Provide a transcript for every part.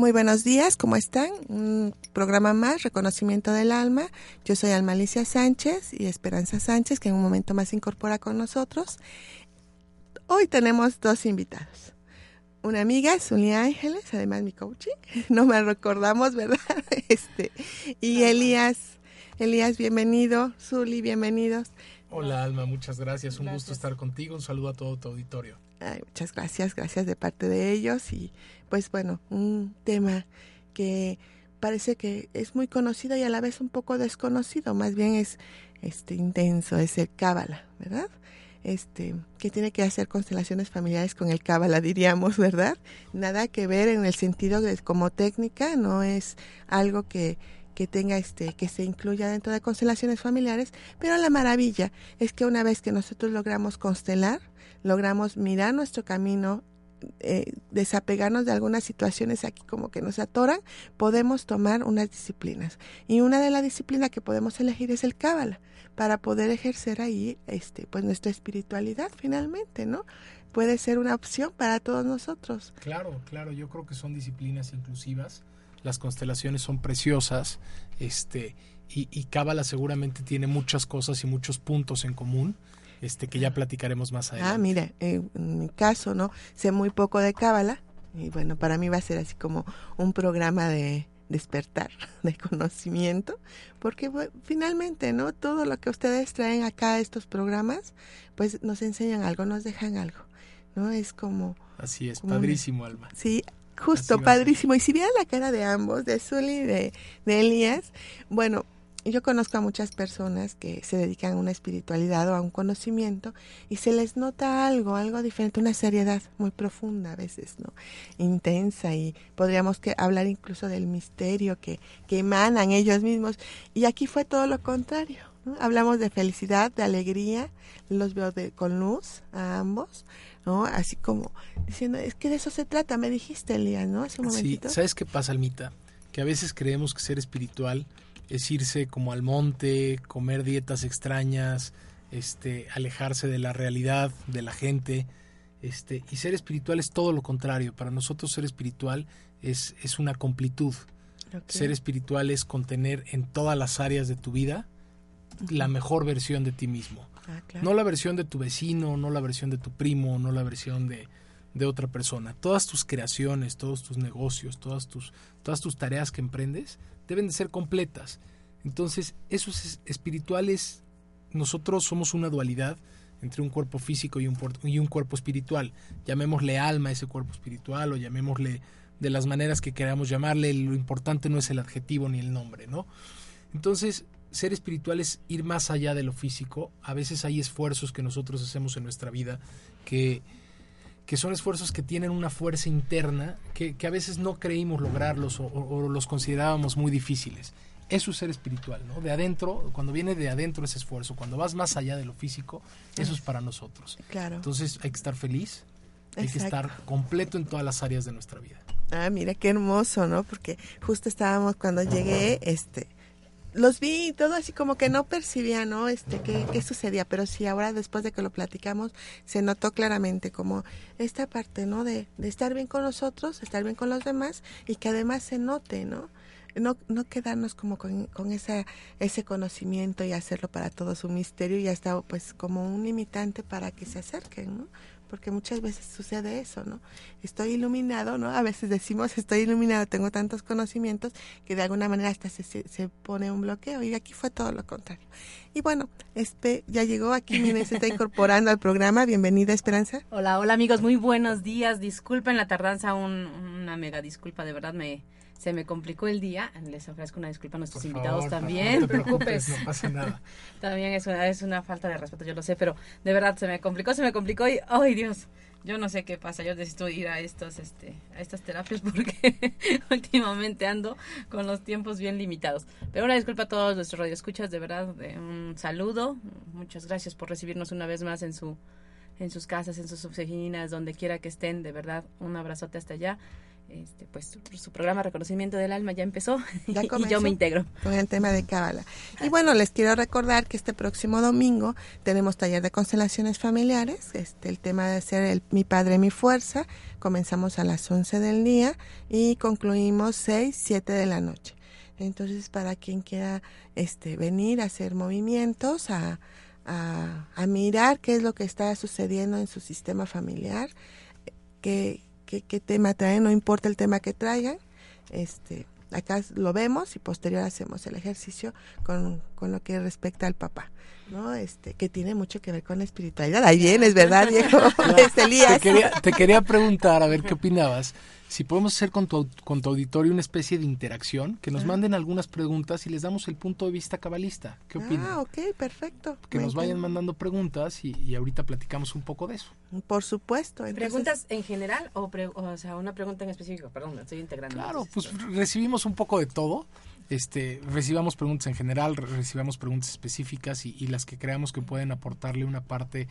Muy buenos días, ¿cómo están? Un programa más, Reconocimiento del Alma. Yo soy Alma Alicia Sánchez y Esperanza Sánchez, que en un momento más se incorpora con nosotros. Hoy tenemos dos invitados. Una amiga, Zulia Ángeles, además mi coaching, no me recordamos, ¿verdad? Este, y Elías, Elías, bienvenido, Zuli, bienvenidos. Hola Alma, muchas gracias, un gusto estar contigo, un saludo a todo tu auditorio. Muchas gracias, gracias de parte de ellos y pues bueno, un tema que parece que es muy conocido y a la vez un poco desconocido, más bien es este intenso, es el cábala, ¿verdad? Este, que tiene que hacer constelaciones familiares con el cábala, diríamos, ¿verdad? Nada que ver en el sentido de como técnica, no es algo que que tenga este que se incluya dentro de constelaciones familiares, pero la maravilla es que una vez que nosotros logramos constelar, logramos mirar nuestro camino eh, desapegarnos de algunas situaciones aquí como que nos atoran, podemos tomar unas disciplinas. Y una de las disciplinas que podemos elegir es el cábala, para poder ejercer ahí este pues nuestra espiritualidad finalmente, ¿no? Puede ser una opción para todos nosotros. Claro, claro, yo creo que son disciplinas inclusivas. Las constelaciones son preciosas, este y, y seguramente tiene muchas cosas y muchos puntos en común este que ya platicaremos más ah, adelante. Ah, mira, en mi caso, ¿no? Sé muy poco de Cábala y bueno, para mí va a ser así como un programa de despertar de conocimiento, porque finalmente, ¿no? Todo lo que ustedes traen acá a estos programas, pues nos enseñan algo, nos dejan algo, ¿no? Es como... Así es, padrísimo, Alma. Sí, justo, padrísimo. Y si vieran la cara de ambos, de Zully y de, de Elías, bueno, yo conozco a muchas personas que se dedican a una espiritualidad o a un conocimiento y se les nota algo, algo diferente, una seriedad muy profunda a veces, ¿no? Intensa y podríamos que hablar incluso del misterio que, que emanan ellos mismos. Y aquí fue todo lo contrario. ¿no? Hablamos de felicidad, de alegría, los veo de, con luz a ambos, ¿no? Así como diciendo, es que de eso se trata, me dijiste, Elías, ¿no? Hace un momentito. Sí, ¿sabes qué pasa, Almita? Que a veces creemos que ser espiritual es irse como al monte, comer dietas extrañas, este, alejarse de la realidad, de la gente, este, y ser espiritual es todo lo contrario. Para nosotros ser espiritual es, es una completud. Ser espiritual es contener en todas las áreas de tu vida la mejor versión de ti mismo. Ah, no la versión de tu vecino, no la versión de tu primo, no la versión de, de otra persona. Todas tus creaciones, todos tus negocios, todas tus, todas tus tareas que emprendes deben de ser completas. Entonces, esos espirituales, nosotros somos una dualidad entre un cuerpo físico y un, y un cuerpo espiritual. Llamémosle alma a ese cuerpo espiritual o llamémosle de las maneras que queramos llamarle, lo importante no es el adjetivo ni el nombre, ¿no? Entonces, ser espiritual es ir más allá de lo físico. A veces hay esfuerzos que nosotros hacemos en nuestra vida que que son esfuerzos que tienen una fuerza interna que, a veces no creímos lograrlos o, los considerábamos muy difíciles. Eso es ser espiritual, ¿no? De adentro, cuando viene de adentro ese esfuerzo, cuando vas más allá de lo físico, eso es para nosotros. Claro. Entonces hay que estar feliz, hay que estar completo en todas las áreas de nuestra vida. Ah, mira qué hermoso, ¿no? Porque justo estábamos cuando llegué, este, los vi y todo así como que no percibía, ¿no? Este, qué, qué sucedía, pero sí ahora después de que lo platicamos se notó claramente como esta parte, ¿no? De, de estar bien con nosotros, estar bien con los demás y que además se note, ¿no? No, no quedarnos como con, con esa, ese conocimiento y hacerlo para todos un misterio y hasta pues como un limitante para que se acerquen, ¿no? Porque muchas veces sucede eso, ¿no? Estoy iluminado, ¿no? A veces decimos estoy iluminado, tengo tantos conocimientos que de alguna manera hasta se, se, pone un bloqueo y aquí fue todo lo contrario. Y bueno, este ya llegó aquí, miren, se está incorporando al programa. Bienvenida, Esperanza. Hola, hola amigos, muy buenos días. Disculpen la tardanza, una mega disculpa, de verdad me se me complicó el día. Les ofrezco una disculpa a nuestros invitados también. No te preocupes, no pasa nada. también es una, es una falta de respeto, yo lo sé, pero de verdad se me complicó, se me complicó y, ¡ay Dios! Yo no sé qué pasa, yo necesito ir a estos, este, a estas terapias porque últimamente ando con los tiempos bien limitados. Pero una disculpa a todos nuestros radioescuchas, de verdad, un saludo. Muchas gracias por recibirnos una vez más en su en sus casas, en sus oficinas, donde quiera que estén, de verdad, un abrazote hasta allá este, pues su, programa Reconocimiento del Alma ya empezó y yo me integro. Con el tema de Cábala. Y bueno, les quiero recordar que este próximo domingo tenemos taller de constelaciones familiares. Este, el tema de ser el, Mi Padre, Mi Fuerza. Comenzamos a las 11 del día y concluimos 6, 7 de la noche. Entonces, para quien quiera este, venir a hacer movimientos, a, a, a mirar qué es lo que está sucediendo en su sistema familiar, que qué, tema traen, no importa el tema que traigan, este, acá lo vemos y posterior hacemos el ejercicio con, con lo que respecta al papá. ¿No? Este, que tiene mucho que ver con la espiritualidad. Ahí vienes, ¿verdad, viejo? Este, Elías. Te quería, te quería preguntar, a ver qué opinabas si podemos hacer con tu, con tu auditorio una especie de interacción, que nos manden algunas preguntas y les damos el punto de vista cabalista. ¿Qué opinan? Ah, ok, perfecto. Que nos vayan mandando preguntas y, ahorita platicamos un poco de eso. Por supuesto. ¿Preguntas en general o, o sea, una pregunta en específico? Perdón, estoy integrando. Claro, pues recibimos un poco de todo. Este, recibamos preguntas en general, recibamos preguntas específicas y, y las que creamos que pueden aportarle una parte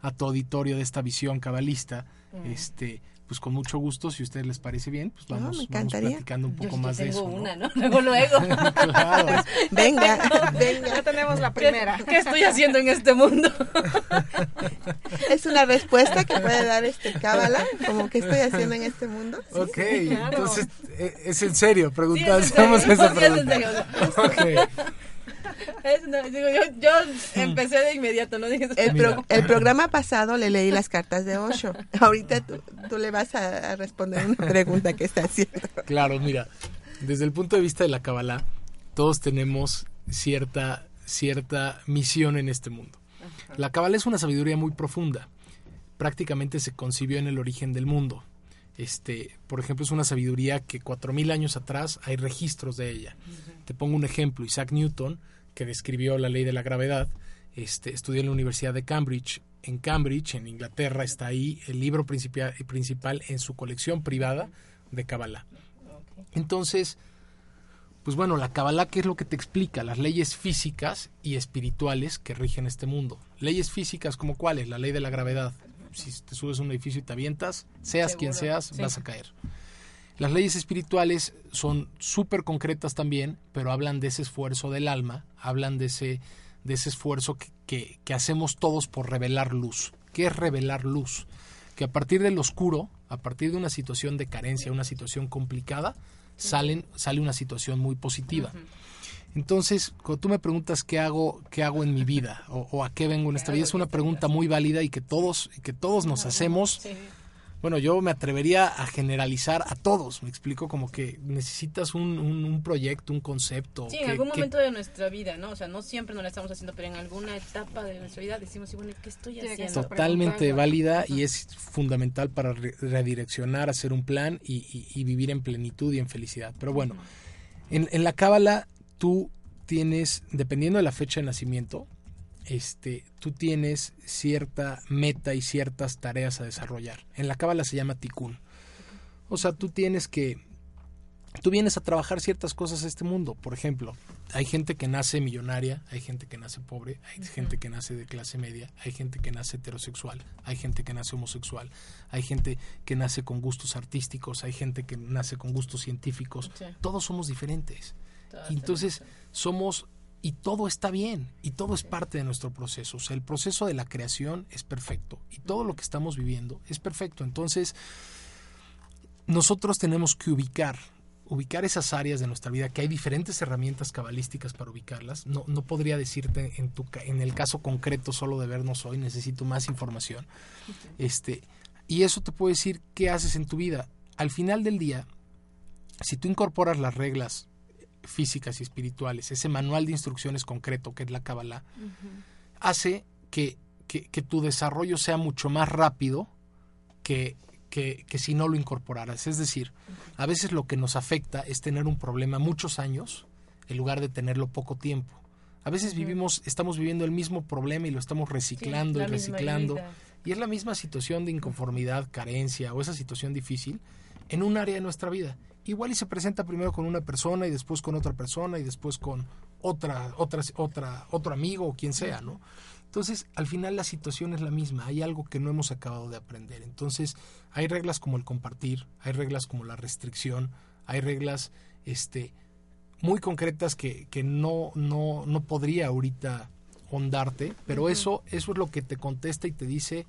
a tu auditorio de esta visión cabalista. Este, pues con mucho gusto, si a ustedes les parece bien, pues vamos, vamos platicando un poco más de eso. una, ¿no? Luego, luego. claro. Venga, venga. Ya tenemos la primera. ¿Qué, estoy haciendo en este mundo? es una respuesta que puede dar este Cábala, como que estoy haciendo en este mundo. ok, entonces, eh, ¿es en serio? Preguntamos esa pregunta. Digo, yo, yo, empecé de inmediato, ¿no? el, el, programa pasado le leí las cartas de Osho. Ahorita tú, tú le vas a, responder una pregunta que está haciendo. Claro, mira, desde el punto de vista de la Kabbalah, todos tenemos cierta, cierta misión en este mundo. La Kabbalah es una sabiduría muy profunda. Prácticamente se concibió en el origen del mundo. Este, por ejemplo, es una sabiduría que cuatro mil años atrás hay registros de ella. Te pongo un ejemplo, Isaac Newton que describió la ley de la gravedad, este, estudió en la Universidad de Cambridge. En Cambridge, en Inglaterra, está ahí el libro principal, principal en su colección privada de Kabbalah. Entonces, pues bueno, la Kabbalah, ¿qué es lo que te explica? Las leyes físicas y espirituales que rigen este mundo. Leyes físicas como cuáles? La ley de la gravedad. Si te subes a un edificio y te avientas, seas quien seas, vas a caer. Las leyes espirituales son súper concretas también, pero hablan de ese esfuerzo del alma, hablan de ese, de ese esfuerzo que, que, hacemos todos por revelar luz. ¿Qué es revelar luz? Que a partir del oscuro, a partir de una situación de carencia, una situación complicada, salen, sale una situación muy positiva. Entonces, cuando tú me preguntas qué hago, qué hago en mi vida o, a qué vengo en esta vida, es una pregunta muy válida y que todos, que todos nos hacemos bueno, yo me atrevería a generalizar a todos, me explico, como que necesitas un, un, proyecto, un concepto. Sí, en algún momento de nuestra vida, ¿no? O sea, no siempre nos lo estamos haciendo, pero en alguna etapa de nuestra vida decimos, bueno, ¿qué estoy haciendo? Totalmente válida y es fundamental para redireccionar, hacer un plan y, y, vivir en plenitud y en felicidad. Pero bueno, en, en la cábala tú tienes, dependiendo de la fecha de nacimiento, este, tú tienes cierta meta y ciertas tareas a desarrollar. En la cábala se llama tikkun. O sea, tú tienes que tú vienes a trabajar ciertas cosas a este mundo. Por ejemplo, hay gente que nace millonaria, hay gente que nace pobre, hay gente que nace de clase media, hay gente que nace heterosexual, hay gente que nace homosexual, hay gente que nace con gustos artísticos, hay gente que nace con gustos científicos. Todos somos diferentes. Entonces, somos y todo está bien y todo es parte de nuestro proceso. O sea, el proceso de la creación es perfecto y todo lo que estamos viviendo es perfecto. Entonces, nosotros tenemos que ubicar ubicar esas áreas de nuestra vida, que hay diferentes herramientas cabalísticas para ubicarlas. No, no podría decirte en, tu, en el caso concreto solo de vernos hoy, necesito más información. Este, y eso te puede decir qué haces en tu vida. Al final del día, si tú incorporas las reglas físicas y espirituales, ese manual de instrucciones concreto que es la Kabbalah, hace que, que, tu desarrollo sea mucho más rápido que, que, que si no lo incorporaras. Es decir, a veces lo que nos afecta es tener un problema muchos años en lugar de tenerlo poco tiempo. A veces vivimos, estamos viviendo el mismo problema y lo estamos reciclando Sí, y reciclando. Y es la misma situación de inconformidad, carencia o esa situación difícil en un área de nuestra vida. Igual y se presenta primero con una persona y después con otra persona y después con otra, otra, otra, otro amigo o quien sea, ¿no? Entonces, al final la situación es la misma, hay algo que no hemos acabado de aprender. Entonces, hay reglas como el compartir, hay reglas como la restricción, hay reglas este, muy concretas que, que no, no, no podría ahorita hondarte, pero eso, eso es lo que te contesta y te dice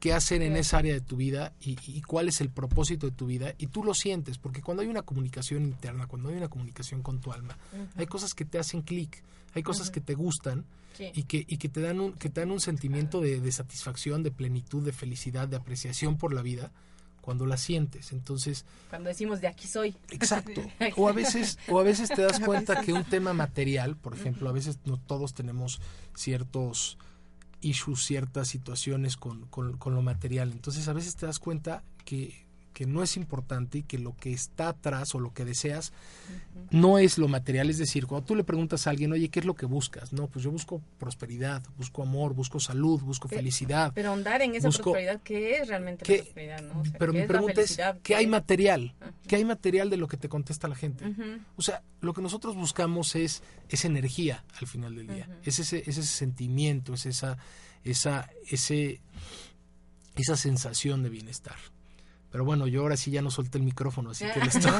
qué hacer en esa área de tu vida y, y cuál es el propósito de tu vida y tú lo sientes, porque cuando hay una comunicación interna, cuando hay una comunicación con tu alma, hay cosas que te hacen clic, hay cosas que te gustan Sí. y que, y que te dan un, que te dan un sentimiento de, de satisfacción, de plenitud, de felicidad, de apreciación por la vida cuando la sientes. Entonces, Cuando decimos de aquí soy. Exacto. O a veces, o a veces te das cuenta que un tema material, por ejemplo, a veces no todos tenemos ciertos issues, ciertas situaciones con, con, con lo material. Entonces a veces te das cuenta que, que no es importante y que lo que está atrás o lo que deseas no es lo material. Es decir, cuando tú le preguntas a alguien, oye, ¿qué es lo que buscas? No, pues yo busco prosperidad, busco amor, busco salud, busco Pero- felicidad. Pero ahondar en esa Busco- prosperidad, ¿qué es realmente ¿Qué- la prosperidad? ¿no? O sea, Pero ¿qué mi pregunta es? ¿qué hay material? ¿Qué hay material de lo que te contesta la gente? O sea, lo que nosotros buscamos es, es energía al final del día. Es ese, es ese sentimiento, es esa, esa, ese, esa sensación de bienestar. Pero bueno, yo ahora sí ya no solté el micrófono, así que le estoy-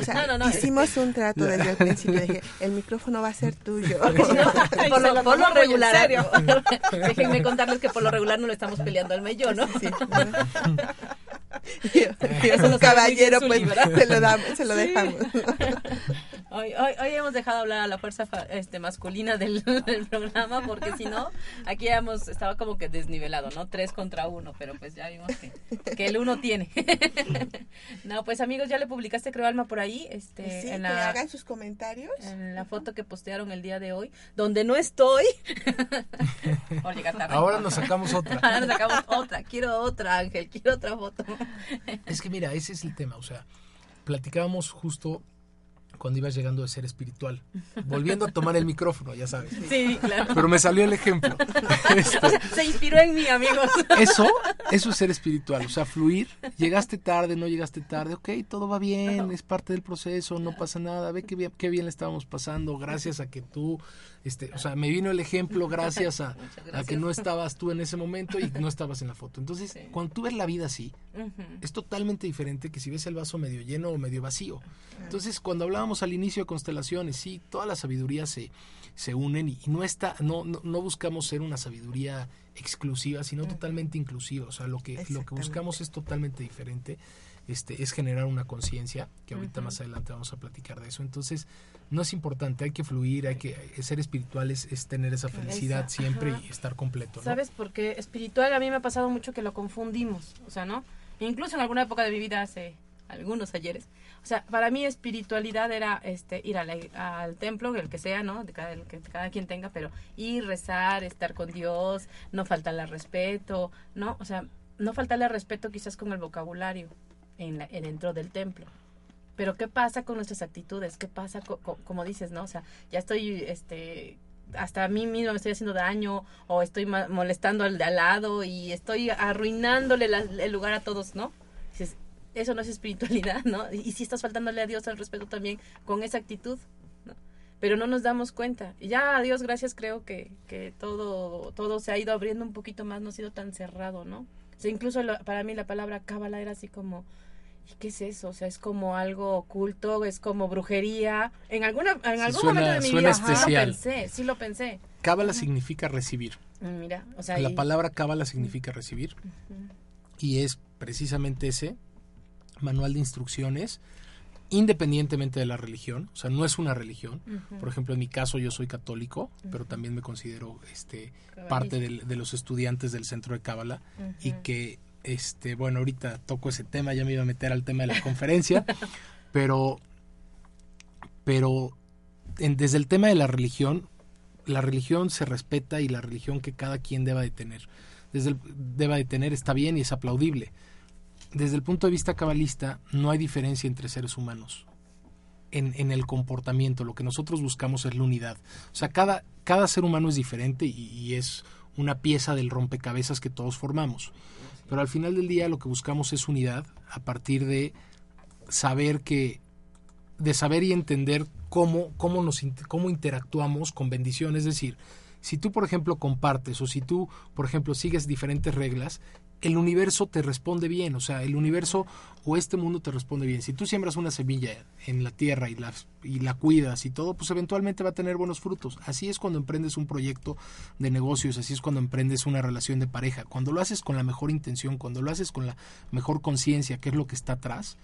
O sea, No, no, no. hicimos un trato desde el principio. Dije, el micrófono va a ser tuyo. por lo, por lo regular, serio. déjenme contarles que por lo regular no lo estamos peleando al mello, ¿no? Sí, ¿no? Lo un caballero, pues se lo, damos, se lo Sí. dejamos. Hoy, hoy, hoy hemos dejado hablar a la fuerza fa- este, masculina del, del programa porque si no, aquí ya hemos estaba como que desnivelado, ¿no? Tres contra uno, pero pues ya vimos que, que el uno tiene. no, pues amigos, ya le publicaste creo Alma por ahí, este, Sí, en, que la, hagan sus comentarios. en la foto que postearon el día de hoy, donde no estoy. por llegar tarde. Ahora nos sacamos otra. Ahora nos sacamos otra, quiero otra Ángel, quiero otra foto. Es que mira, ese es el tema. O sea, platicábamos justo cuando ibas llegando de ser espiritual. Volviendo a tomar el micrófono, ya sabes. Sí, claro. Pero me salió el ejemplo. Este, Se inspiró en mí, amigos. Eso, eso es ser espiritual, o sea, fluir. Llegaste tarde, no llegaste tarde, ok, todo va bien, es parte del proceso, no pasa nada, ve qué bien, qué bien le estábamos pasando, gracias a que tú, este, o sea, me vino el ejemplo gracias a, que no estabas tú en ese momento y no estabas en la foto. Entonces, Sí. cuando tú ves la vida así, es totalmente diferente que si ves el vaso medio lleno o medio vacío. Entonces, cuando hablábamos al inicio de constelaciones, sí, toda la sabiduría se, se unen y, y no está, no, no, no buscamos ser una sabiduría exclusiva, sino totalmente inclusiva. O sea, lo que, lo que buscamos es totalmente diferente. Este, es generar una conciencia, que ahorita más adelante vamos a platicar de eso. Entonces, no es importante, hay que fluir, hay que ser espiritual, es, es tener esa felicidad Esa, siempre ajá. y estar completo. ¿no? ¿Sabes? Porque espiritual a mí me ha pasado mucho que lo confundimos, o sea, ¿no? Incluso en alguna época de mi vida, hace algunos ayeres, o sea, para mí espiritualidad era este ir a la- al templo, el que sea, ¿no? De cada, el que cada quien tenga, pero ir, rezar, estar con Dios, no faltarle al respeto, ¿no? O sea, no faltarle al respeto quizás con el vocabulario en la, en- dentro del templo. Pero ¿qué pasa con nuestras actitudes? ¿Qué pasa, co- co- como dices, no? O sea, ya estoy, este, hasta a mí mismo me estoy haciendo daño o estoy molestando al de al lado y estoy arruinándole la- el lugar a todos, ¿no? Dices, eso no es espiritualidad, ¿no? Y, si estás faltándole a Dios al respeto también con esa actitud, ¿no? Pero no nos damos cuenta. Y ya, a Dios gracias, creo que, que todo, todo se ha ido abriendo un poquito más, no ha sido tan cerrado, ¿no? O sea, incluso lo- para mí la palabra cábala era así como, ¿y qué es eso? O sea, es como algo oculto, es como brujería. En alguna en Sí, algún suena- momento de mi vida sí lo pensé, sí lo pensé. Cábala significa recibir. Mm, Mira, o sea, La y- palabra cábala significa recibir y es precisamente ese manual de instrucciones independientemente de la religión, o sea, no es una religión. Por ejemplo, en mi caso yo soy católico, pero también me considero este parte del- de los estudiantes del centro de cábala y que este, bueno, ahorita toco ese tema, ya me iba a meter al tema de la conferencia, pero pero en- desde el tema de la religión, la religión se respeta y la religión que cada quien deba de tener, desde el, deba de tener está bien y es aplaudible. desde el punto de vista cabalista, no hay diferencia entre seres humanos. En, en, el comportamiento, lo que nosotros buscamos es la unidad. O sea, cada, cada ser humano es diferente y, y es una pieza del rompecabezas que todos formamos. Pero al final del día lo que buscamos es unidad a partir de saber que de saber y entender cómo, cómo, nos, cómo interactuamos con bendición. Es decir, si tú, por ejemplo, compartes o si tú, por ejemplo, sigues diferentes reglas, el universo te responde bien, o sea, el universo o este mundo te responde bien. Si tú siembras una semilla en la tierra y la, y la cuidas y todo, pues eventualmente va a tener buenos frutos. Así es cuando emprendes un proyecto de negocios, así es cuando emprendes una relación de pareja. Cuando lo haces con la mejor intención, cuando lo haces con la mejor conciencia, que es lo que está atrás,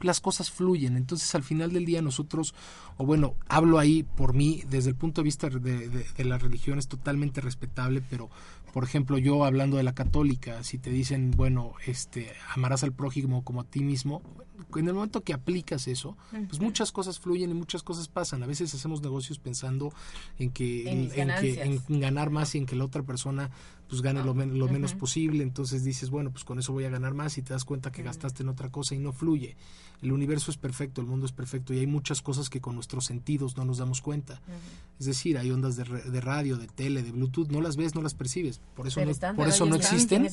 las cosas fluyen. Entonces al final del día nosotros, o bueno, hablo ahí por mí, desde el punto de vista de, de, de la religión es totalmente respetable, pero por ejemplo, yo hablando de la católica, si te dicen, bueno, este, amarás al prójimo como a ti mismo, en el momento que aplicas eso, pues muchas cosas fluyen y muchas cosas pasan. A veces hacemos negocios pensando en que en, en que en ganar más y en que la otra persona pues gane lo, men lo menos posible, entonces dices, bueno, pues con eso voy a ganar más y te das cuenta que gastaste en otra cosa y no fluye. El universo es perfecto, el mundo es perfecto y hay muchas cosas que con nuestros sentidos no nos damos cuenta. Es decir, hay ondas de, de, radio, de tele, de Bluetooth, no las ves, no las percibes, por eso no, por eso no existen.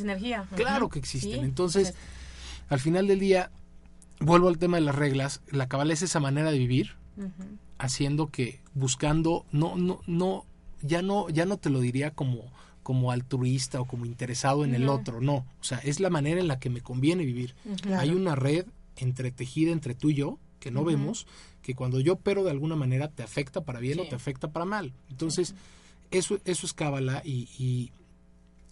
Claro que existen. ¿Sí? Entonces, al final del día, vuelvo al tema de las reglas, la cabal es esa manera de vivir, haciendo que, buscando, no, no, no, ya no, ya no te lo diría como como altruista o como interesado en no. el otro, no, o sea, es la manera en la que me conviene vivir. Claro. Hay una red entretejida entre tú y yo que no uh -huh. vemos, que cuando yo opero de alguna manera te afecta para bien sí. o te afecta para mal. Entonces, uh -huh. eso, eso es cábala y, y,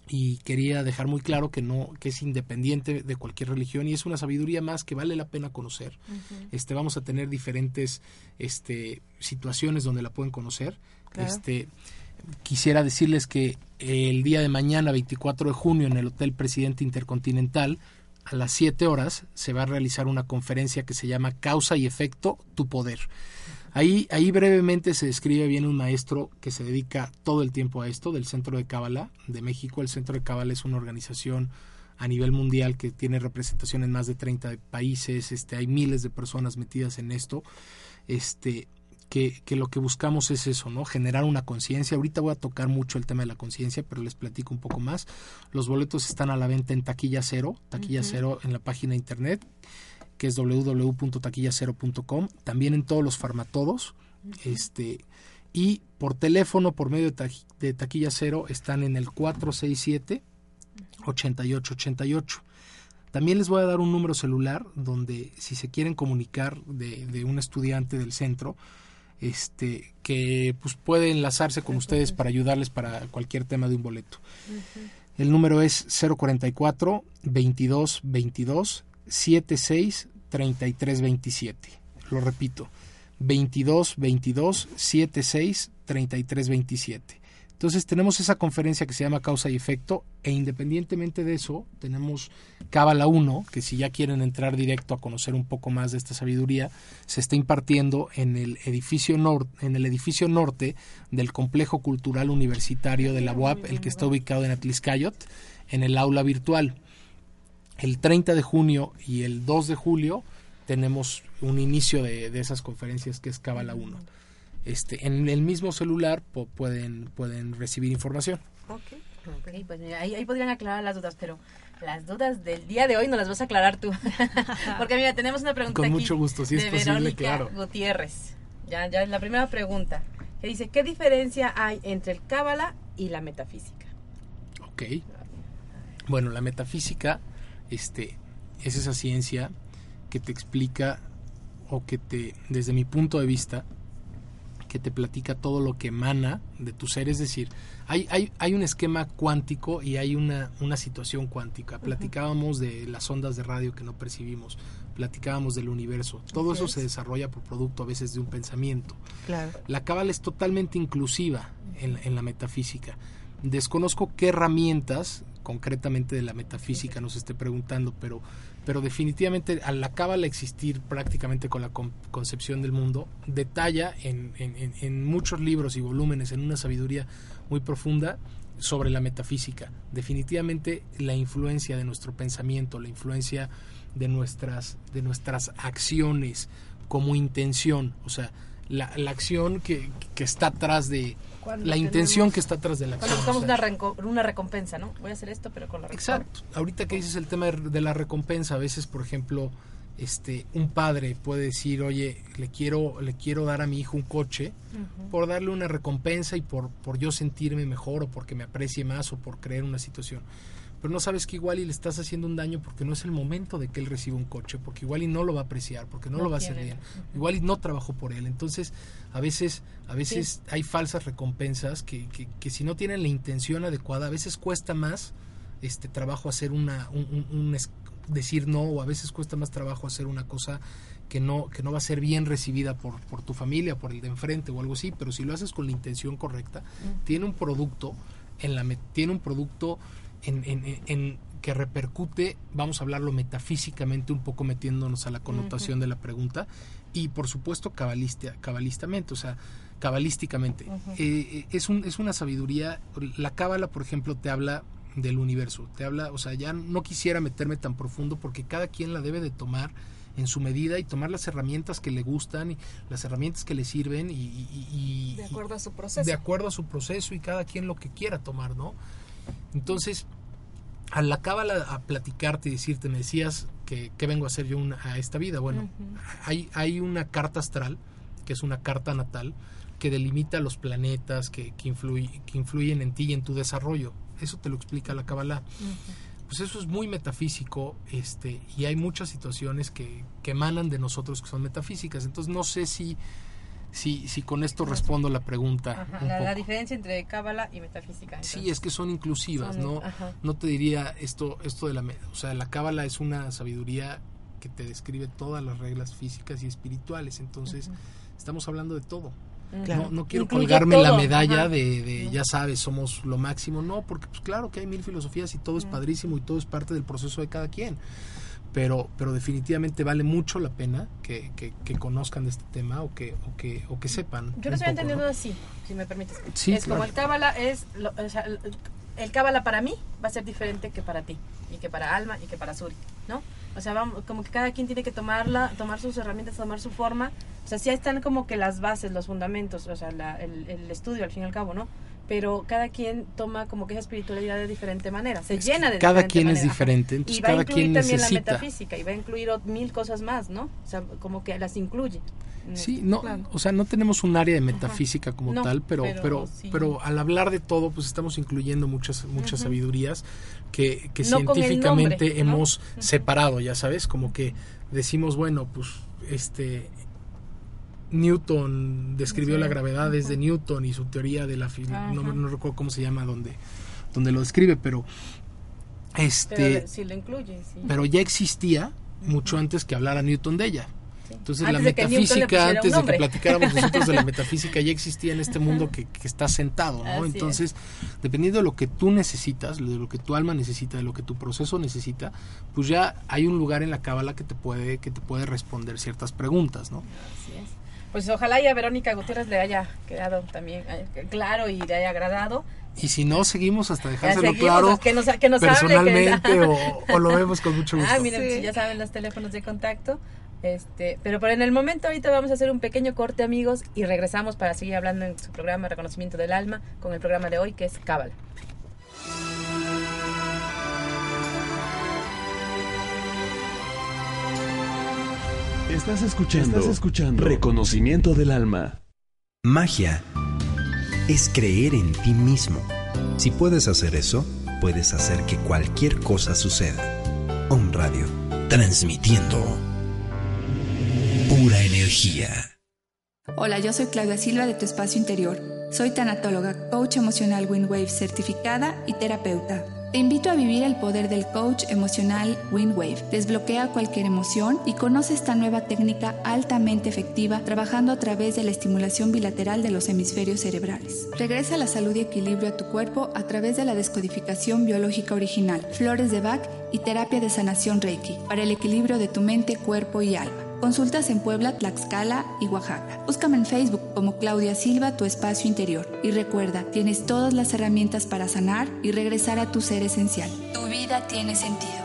y, quería dejar muy claro que no, que es independiente de cualquier religión y es una sabiduría más que vale la pena conocer. Uh -huh. Este, vamos a tener diferentes este, situaciones donde la pueden conocer. Claro. Este, quisiera decirles que el día de mañana, 24 de junio, en el Hotel Presidente Intercontinental, a las 7 horas, se va a realizar una conferencia que se llama Causa y Efecto, Tu Poder. Ahí, ahí brevemente se describe bien un maestro que se dedica todo el tiempo a esto, del Centro de Cábala de México. El Centro de Cábala es una organización a nivel mundial que tiene representación en más de 30 países, este, hay miles de personas metidas en esto. Este, que, que, lo que buscamos es eso, ¿no? Generar una conciencia. Ahorita voy a tocar mucho el tema de la conciencia, pero les platico un poco más. Los boletos están a la venta en Taquilla Cero, Taquilla uh -huh. Cero en la página de internet, que es www.taquillacero.com. También en todos los farmatodos. Uh -huh. Este, y por teléfono, por medio de, ta de Taquilla Cero, están en el 467 8888. También les voy a dar un número celular donde si se quieren comunicar de, de un estudiante del centro, este que pues puede enlazarse con ustedes para ayudarles para cualquier tema de un boleto. Uh -huh. El número es 044 22 22 76 33 27. Lo repito, 22 22 76 33 27. Entonces tenemos esa conferencia que se llama Causa y Efecto e independientemente de eso tenemos Cábala 1, que si ya quieren entrar directo a conocer un poco más de esta sabiduría, se está impartiendo en el edificio, nor en el edificio norte del Complejo Cultural Universitario de la UAP, el que está ubicado en Atliscayot, en el aula virtual. El 30 de junio y el 2 de julio tenemos un inicio de, de esas conferencias que es Cábala 1 este, en el mismo celular po pueden, pueden recibir información. Okay. ok, pues mira, ahí, ahí, podrían aclarar las dudas, pero las dudas del día de hoy no las vas a aclarar tú. Porque mira, tenemos una pregunta Con aquí mucho gusto, si de es posible, Verónica claro. Gutiérrez. Ya, ya es la primera pregunta. Que dice, ¿qué diferencia hay entre el cábala y la metafísica? Ok. Bueno, la metafísica este, es esa ciencia que te explica o que te, desde mi punto de vista, que te platica todo lo que emana de tu ser, es decir, hay, hay, hay un esquema cuántico y hay una, una situación cuántica. Platicábamos uh -huh. de las ondas de radio que no percibimos, platicábamos del universo. Todo okay. eso se desarrolla por producto a veces de un pensamiento. Claro. La cábala es totalmente inclusiva en, en la metafísica. Desconozco qué herramientas concretamente de la metafísica nos esté preguntando, pero, pero definitivamente a la cábala existir prácticamente con la con, concepción del mundo, detalla en, en, en, muchos libros y volúmenes, en una sabiduría muy profunda, sobre la metafísica. Definitivamente la influencia de nuestro pensamiento, la influencia de nuestras, de nuestras acciones como intención, o sea, la, la acción que, que está atrás de, la intención que está atrás de la acción. Cuando buscamos una, una, recompensa, ¿no? Voy a hacer esto, pero con la recompensa. Exacto. Ahorita que dices el tema de la recompensa, a veces, por ejemplo, este un padre puede decir oye le quiero le quiero dar a mi hijo un coche por darle una recompensa y por por yo sentirme mejor o porque me aprecie más o por creer una situación pero no sabes que igual y le estás haciendo un daño porque no es el momento de que él reciba un coche porque igual y no lo va a apreciar porque no, lo va a hacer bien. Igual y no trabajó por él. Entonces a veces a veces hay falsas recompensas que, que, que, si no tienen la intención adecuada a veces cuesta más este trabajo hacer una un, un, decir no o a veces cuesta más trabajo hacer una cosa que no, que no va a ser bien recibida por, por tu familia, por el de enfrente o algo así, pero si lo haces con la intención correcta, tiene un producto en la tiene un producto en, en, en, que repercute, vamos a hablarlo metafísicamente, un poco metiéndonos a la connotación de la pregunta, y por supuesto cabalista, cabalistamente, o sea, cabalísticamente. Eh, eh, es, un, es una sabiduría, la cábala, por ejemplo, te habla del universo. Te habla, o sea, ya no quisiera meterme tan profundo porque cada quien la debe de tomar en su medida y tomar las herramientas que le gustan y las herramientas que le sirven y, de acuerdo a su proceso. De acuerdo a su proceso y cada quien lo que quiera tomar, ¿no? Entonces, al acabar a platicarte y decirte, me decías que, vengo a hacer yo a esta vida. Bueno, hay, hay una carta astral, que es una carta natal, que delimita los planetas que, que, que influyen en ti y en tu desarrollo. Eso te lo explica la Kabbalah. Pues eso es muy metafísico este, y hay muchas situaciones que, que emanan de nosotros que son metafísicas. Entonces no sé si, si, si con esto respondo la pregunta. la, diferencia entre Kabbalah y metafísica. Sí, es que son inclusivas, ¿no? No te diría esto, esto de la... O sea, la Kabbalah es una sabiduría que te describe todas las reglas físicas y espirituales. Entonces, estamos hablando de todo. No, no, quiero colgarme la medalla de, ya sabes, somos lo máximo. No, porque pues claro que hay mil filosofías y todo es padrísimo y todo es parte del proceso de cada quien. Pero, pero definitivamente vale mucho la pena que, que, conozcan de este tema o que, o que, o que sepan. Yo lo estoy entendiendo así, si me permites. es como el Cábala es, o sea, el Cábala para mí va a ser diferente que para ti, y que para Alma, y que para Suri, ¿no? O sea, vamos, como que cada quien tiene que tomarla, tomar sus herramientas, tomar su forma. O sea, sí están como que las bases, los fundamentos, o sea, el, el, estudio al fin y al cabo, ¿no? Pero cada quien toma como que esa espiritualidad de diferente manera, se llena de Cada quien es diferente, entonces y va cada a incluir quien también necesita. la metafísica y va a incluir mil cosas más, ¿no? O sea, como que las incluye. Sí, no, o sea, no tenemos un área de metafísica como tal, pero pero pero, al hablar de todo, pues estamos incluyendo muchas muchas sabidurías que, que científicamente hemos separado, ya sabes, como que decimos, bueno, pues este Newton describió la gravedad desde Newton y su teoría de la no, no recuerdo cómo se llama donde donde lo describe, pero este pero, sí lo incluye, sí. pero ya existía mucho antes que hablara Newton de ella. Entonces la metafísica, antes de que platicáramos nosotros de la metafísica, ya existía en este mundo que, está sentado, ¿no? Entonces, dependiendo de lo que tú necesitas, de lo que tu alma necesita, de lo que tu proceso necesita, pues ya hay un lugar en la cábala que te puede, que te puede responder ciertas preguntas, ¿no? Así es. Pues ojalá y a Verónica Gutiérrez le haya quedado también eh, claro y le haya agradado. Y si no, seguimos hasta dejárselo claro que nos, que nos personalmente o, lo vemos con mucho gusto. Ah, miren, ya saben los teléfonos de contacto. Este, pero por en el momento ahorita vamos a hacer un pequeño corte amigos y regresamos para seguir hablando en su programa Reconocimiento del Alma con el programa de hoy que es Cábala. Estás escuchando, Estás escuchando Reconocimiento del Alma. Magia es creer en ti mismo. Si puedes hacer eso, puedes hacer que cualquier cosa suceda. Un radio, transmitiendo pura energía. Hola, yo soy Claudia Silva de Tu Espacio Interior. Soy tanatóloga, coach emocional Windwave certificada y terapeuta. Te invito a vivir el poder del coach emocional Windwave. Desbloquea cualquier emoción y conoce esta nueva técnica altamente efectiva trabajando a través de la estimulación bilateral de los hemisferios cerebrales. Regresa la salud y equilibrio a tu cuerpo a través de la descodificación biológica original, flores de Bach y terapia de sanación Reiki para el equilibrio de tu mente, cuerpo y alma. Consultas en Puebla, Tlaxcala y Oaxaca. Búscame en Facebook como Claudia Silva, tu espacio interior. Y recuerda, tienes todas las herramientas para sanar y regresar a tu ser esencial. Tu vida tiene sentido.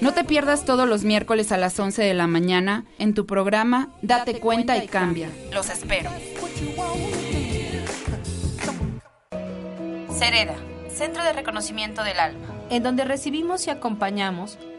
No te pierdas todos los miércoles a las 11 de la mañana en tu programa Date, cuenta, y cambia. Los espero. Cereda, Centro de Reconocimiento del Alma, en donde recibimos y acompañamos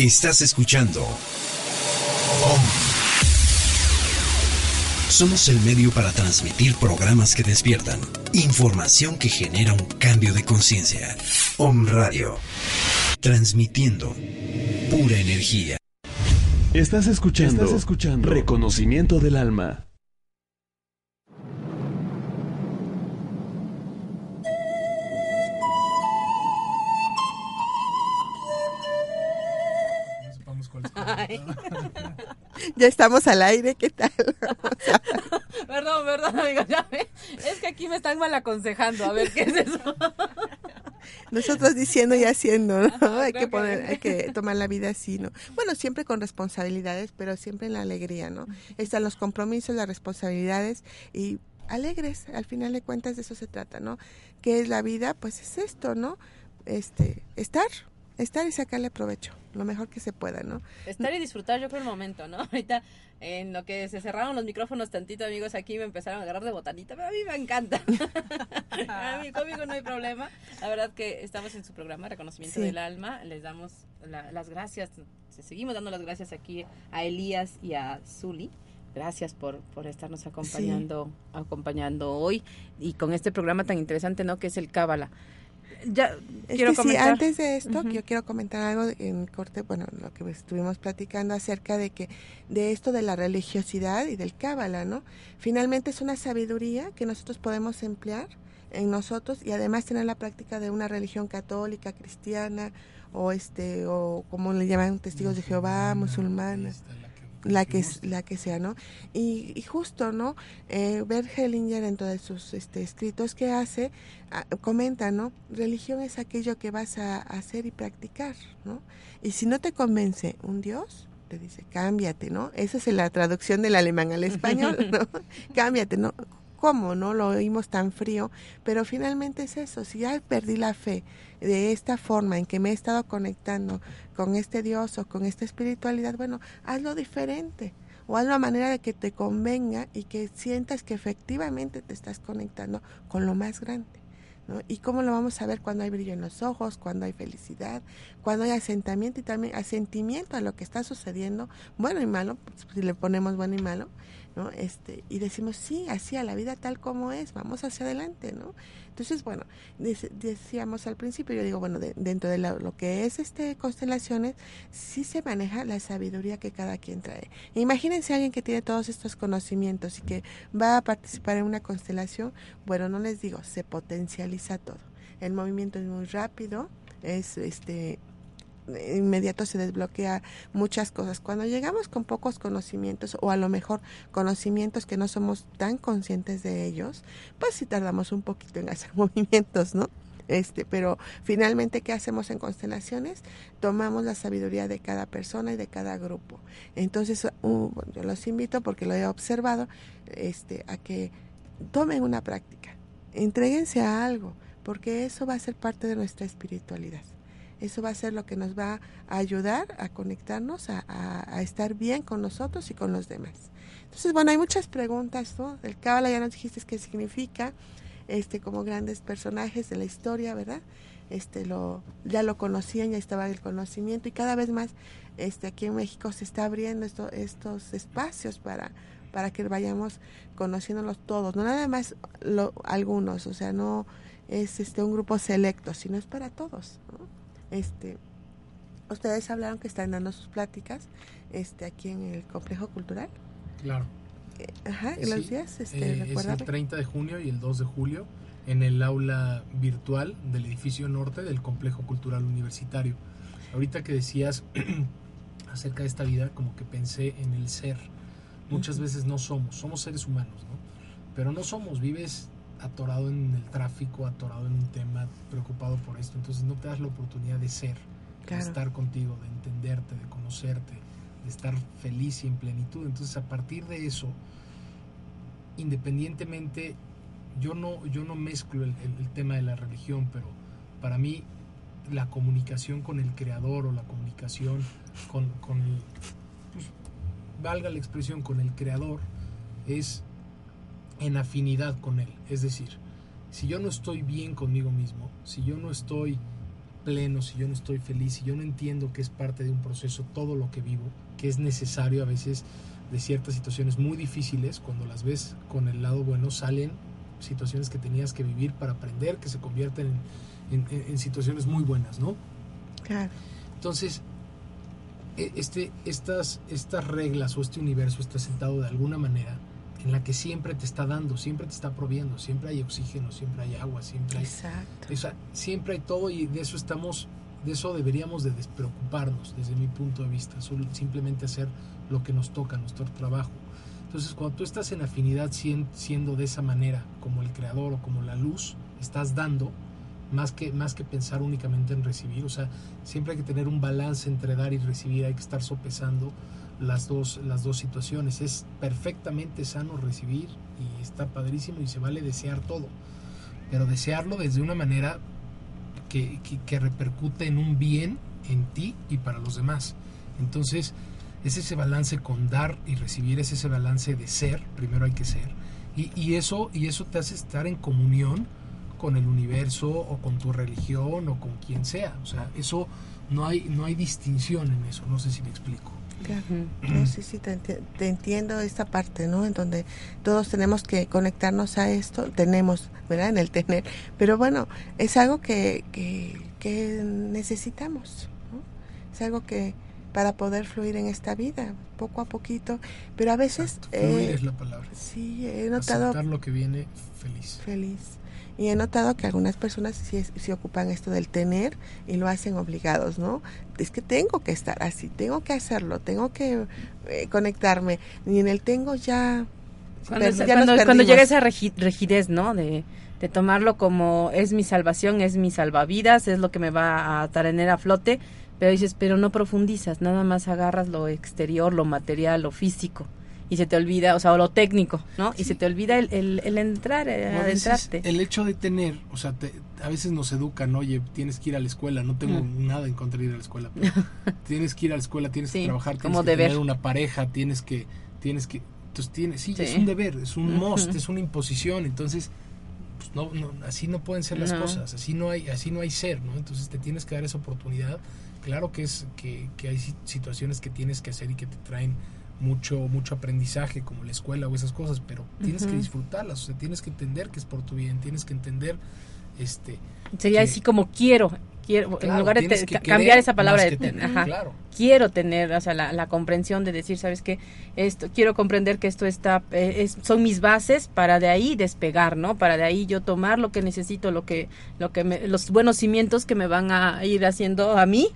Estás escuchando. Somos el medio para transmitir programas que despiertan, información que genera un cambio de conciencia. Om Radio. Transmitiendo pura energía. Estás escuchando, Estás escuchando Reconocimiento del Alma. ya estamos al aire, ¿qué tal? perdón, perdón, amigo, ya Es que aquí me están mal aconsejando, a ver qué es eso. Nosotros diciendo y haciendo, ¿no? hay que poner, hay que tomar la vida así, ¿no? Bueno, siempre con responsabilidades, pero siempre en la alegría, ¿no? Están los compromisos, las responsabilidades y alegres, al final de cuentas de eso se trata, ¿no? ¿Qué es la vida? Pues es esto, ¿no? Este, estar, estar y sacarle provecho lo mejor que se pueda, ¿no? Estar y disfrutar, yo creo, el momento, ¿no? Ahorita, en lo que se cerraron los micrófonos tantito, amigos, aquí me empezaron a agarrar de botanita, pero a mí me encanta. a mí conmigo no hay problema. La verdad que estamos en su programa, Reconocimiento del Alma. Les damos las gracias, seguimos dando las gracias aquí a Elías y a Zuli gracias por, por estarnos acompañando acompañando hoy y con este programa tan interesante no que es el Cábala ya quiero comentar. antes de esto, yo quiero comentar algo en corte, bueno, lo que estuvimos platicando acerca de que de esto de la religiosidad y del cábala, ¿no? Finalmente es una sabiduría que nosotros podemos emplear en nosotros y además tener la práctica de una religión católica, cristiana o este o como le llaman testigos de Jehová, musulmana la que la que sea no y, justo no eh, Bert Hellinger en todos sus este, escritos que hace ah, comenta no religión es aquello que vas a, hacer y practicar no y si no te convence un dios te dice cámbiate no esa es la traducción del alemán al español no cámbiate no cómo no lo oímos tan frío, pero finalmente es eso, si ya perdí la fe de esta forma en que me he estado conectando con este Dios o con esta espiritualidad, bueno, hazlo diferente o hazlo a manera de que te convenga y que sientas que efectivamente te estás conectando con lo más grande. ¿no? ¿Y cómo lo vamos a ver cuando hay brillo en los ojos, cuando hay felicidad, cuando hay asentamiento y también asentimiento a lo que está sucediendo, bueno y malo, pues, si le ponemos bueno y malo, ¿no? Este, y decimos, sí, así a la vida tal como es, vamos hacia adelante, ¿no? Entonces, bueno, decíamos al principio, yo digo, bueno, dentro de lo, que es este constelaciones, sí se maneja la sabiduría que cada quien trae. Imagínense alguien que tiene todos estos conocimientos y que va a participar en una constelación, bueno, no les digo, se potencializa todo. El movimiento es muy rápido, es este inmediato se desbloquea muchas cosas. Cuando llegamos con pocos conocimientos o a lo mejor conocimientos que no somos tan conscientes de ellos, pues sí tardamos un poquito en hacer movimientos, ¿no? Este, pero finalmente, ¿qué hacemos en constelaciones? Tomamos la sabiduría de cada persona y de cada grupo. Entonces, uh, yo los invito, porque lo he observado, este, a que tomen una práctica, entreguense a algo, porque eso va a ser parte de nuestra espiritualidad. Eso va a ser lo que nos va a ayudar a conectarnos, a, estar bien con nosotros y con los demás. Entonces, bueno, hay muchas preguntas, ¿no? El Cábala ya nos dijiste qué significa, este, como grandes personajes de la historia, ¿verdad? Este, lo, ya lo conocían, ya estaba el conocimiento y cada vez más, este, aquí en México se está abriendo esto, estos espacios para, para que vayamos conociéndolos todos, no nada más lo, algunos, o sea, no es este un grupo selecto, sino es para todos. Este, ustedes hablaron que están dando sus pláticas este, aquí en el complejo cultural. Claro. Eh, ajá, ¿y los días? Este, eh, es el 30 de junio y el 2 de julio en el aula virtual del edificio norte del complejo cultural universitario. Ahorita que decías acerca de esta vida, como que pensé en el ser. Muchas veces no somos, somos seres humanos, ¿no? Pero no somos, vives atorado en el tráfico, atorado en un tema, preocupado por esto. Entonces no te das la oportunidad de ser, de estar contigo, de entenderte, de conocerte, de estar feliz y en plenitud. Entonces a partir de eso, independientemente, yo no, yo no mezclo el, tema de la religión, pero para mí la comunicación con el creador o la comunicación con, con pues, valga la expresión, con el creador, es en afinidad con Él. Es decir, si yo no estoy bien conmigo mismo, si yo no estoy pleno, si yo no estoy feliz, si yo no entiendo que es parte de un proceso todo lo que vivo, que es necesario a veces de ciertas situaciones muy difíciles, cuando las ves con el lado bueno, salen situaciones que tenías que vivir para aprender, que se convierten en, situaciones muy buenas, ¿no? Claro. Entonces, e, este, estas, estas reglas o este universo está sentado de alguna manera en la que siempre te está dando, siempre te está proviendo, siempre hay oxígeno, siempre hay agua, siempre hay, Exacto. siempre hay todo y de eso estamos, de eso deberíamos de despreocuparnos desde mi punto de vista, simplemente hacer lo que nos toca, nuestro trabajo. Entonces, cuando tú estás en afinidad siendo de esa manera, como el creador o como la luz, estás dando, más que, más que pensar únicamente en recibir, o sea, siempre hay que tener un balance entre dar y recibir, hay que estar sopesando las dos, las dos situaciones. Es perfectamente sano recibir y está padrísimo y se vale desear todo, pero desearlo desde una manera que, que, repercute en un bien en ti y para los demás. Entonces, es ese balance con dar y recibir, es ese balance de ser, primero hay que ser, y, y, eso, y eso te hace estar en comunión con el universo o con tu religión o con quien sea. O sea, eso no hay, no hay distinción en eso, no sé si me explico. No, sí, sí, te, entiendo esta parte, ¿no? En donde todos tenemos que conectarnos a esto, tenemos, ¿verdad? En el tener, pero bueno, es algo que, que, necesitamos, ¿no? Es algo que para poder fluir en esta vida, poco a poquito, pero a veces... fluir eh, es la palabra. Sí, he notado... Aceptar lo que viene feliz. Feliz. Y he notado que algunas personas sí, se ocupan esto del tener y lo hacen obligados, ¿no? Es que tengo que estar así, tengo que hacerlo, tengo que eh, conectarme. Y en el tengo ya... Cuando, llega esa rigidez, ¿no? De, de tomarlo como es mi salvación, es mi salvavidas, es lo que me va a tener a flote, pero dices, pero no profundizas, nada más agarras lo exterior, lo material, lo físico y se te olvida, o sea, o lo técnico, ¿no? Y se te olvida el, el, entrar, el adentrarte. El hecho de tener, o sea, a veces nos educan, oye, tienes que ir a la escuela, no tengo nada en contra de ir a la escuela, pero tienes que ir a la escuela, tienes que trabajar, tienes que tener una pareja, tienes que, tienes que, entonces tienes, sí, es un deber, es un must, es una imposición, entonces, pues no, no, así no pueden ser las cosas, así no hay, así no hay ser, ¿no? Entonces te tienes que dar esa oportunidad. Claro que es que, que hay situaciones que tienes que hacer y que te traen mucho, mucho aprendizaje como la escuela o esas cosas, pero tienes que disfrutarlas, o sea, tienes que entender que es por tu bien, tienes que entender este sería así como quiero quiero en lugar de cambiar esa palabra de ajá, quiero tener o sea la, la, comprensión de decir sabes que esto quiero comprender que esto está eh, es, son mis bases para de ahí despegar no para de ahí yo tomar lo que necesito lo que lo que los buenos cimientos que me van a ir haciendo a mí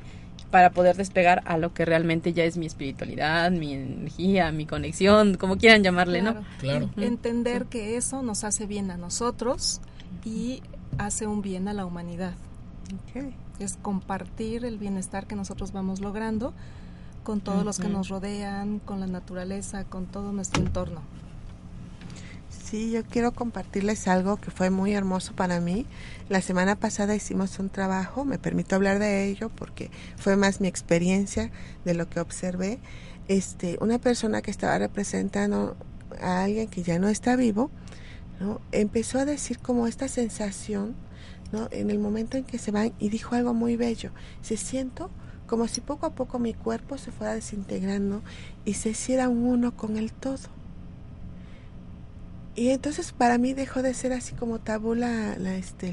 para poder despegar a lo que realmente ya es mi espiritualidad, mi energía, mi conexión, como quieran llamarle, ¿no? Claro. Entender que eso nos hace bien a nosotros y hace un bien a la humanidad. Es compartir el bienestar que nosotros vamos logrando con todos los que nos rodean, con la naturaleza, con todo nuestro entorno. Sí, yo quiero compartirles algo que fue muy hermoso para mí. La semana pasada hicimos un trabajo, me permito hablar de ello porque fue más mi experiencia de lo que observé. Este, una persona que estaba representando a alguien que ya no está vivo, ¿no? empezó a decir como esta sensación, ¿no? en el momento en que se van y dijo algo muy bello. Se siento como si poco a poco mi cuerpo se fuera desintegrando y se hiciera uno con el todo. Y entonces para mí dejó de ser así como tabú la, este,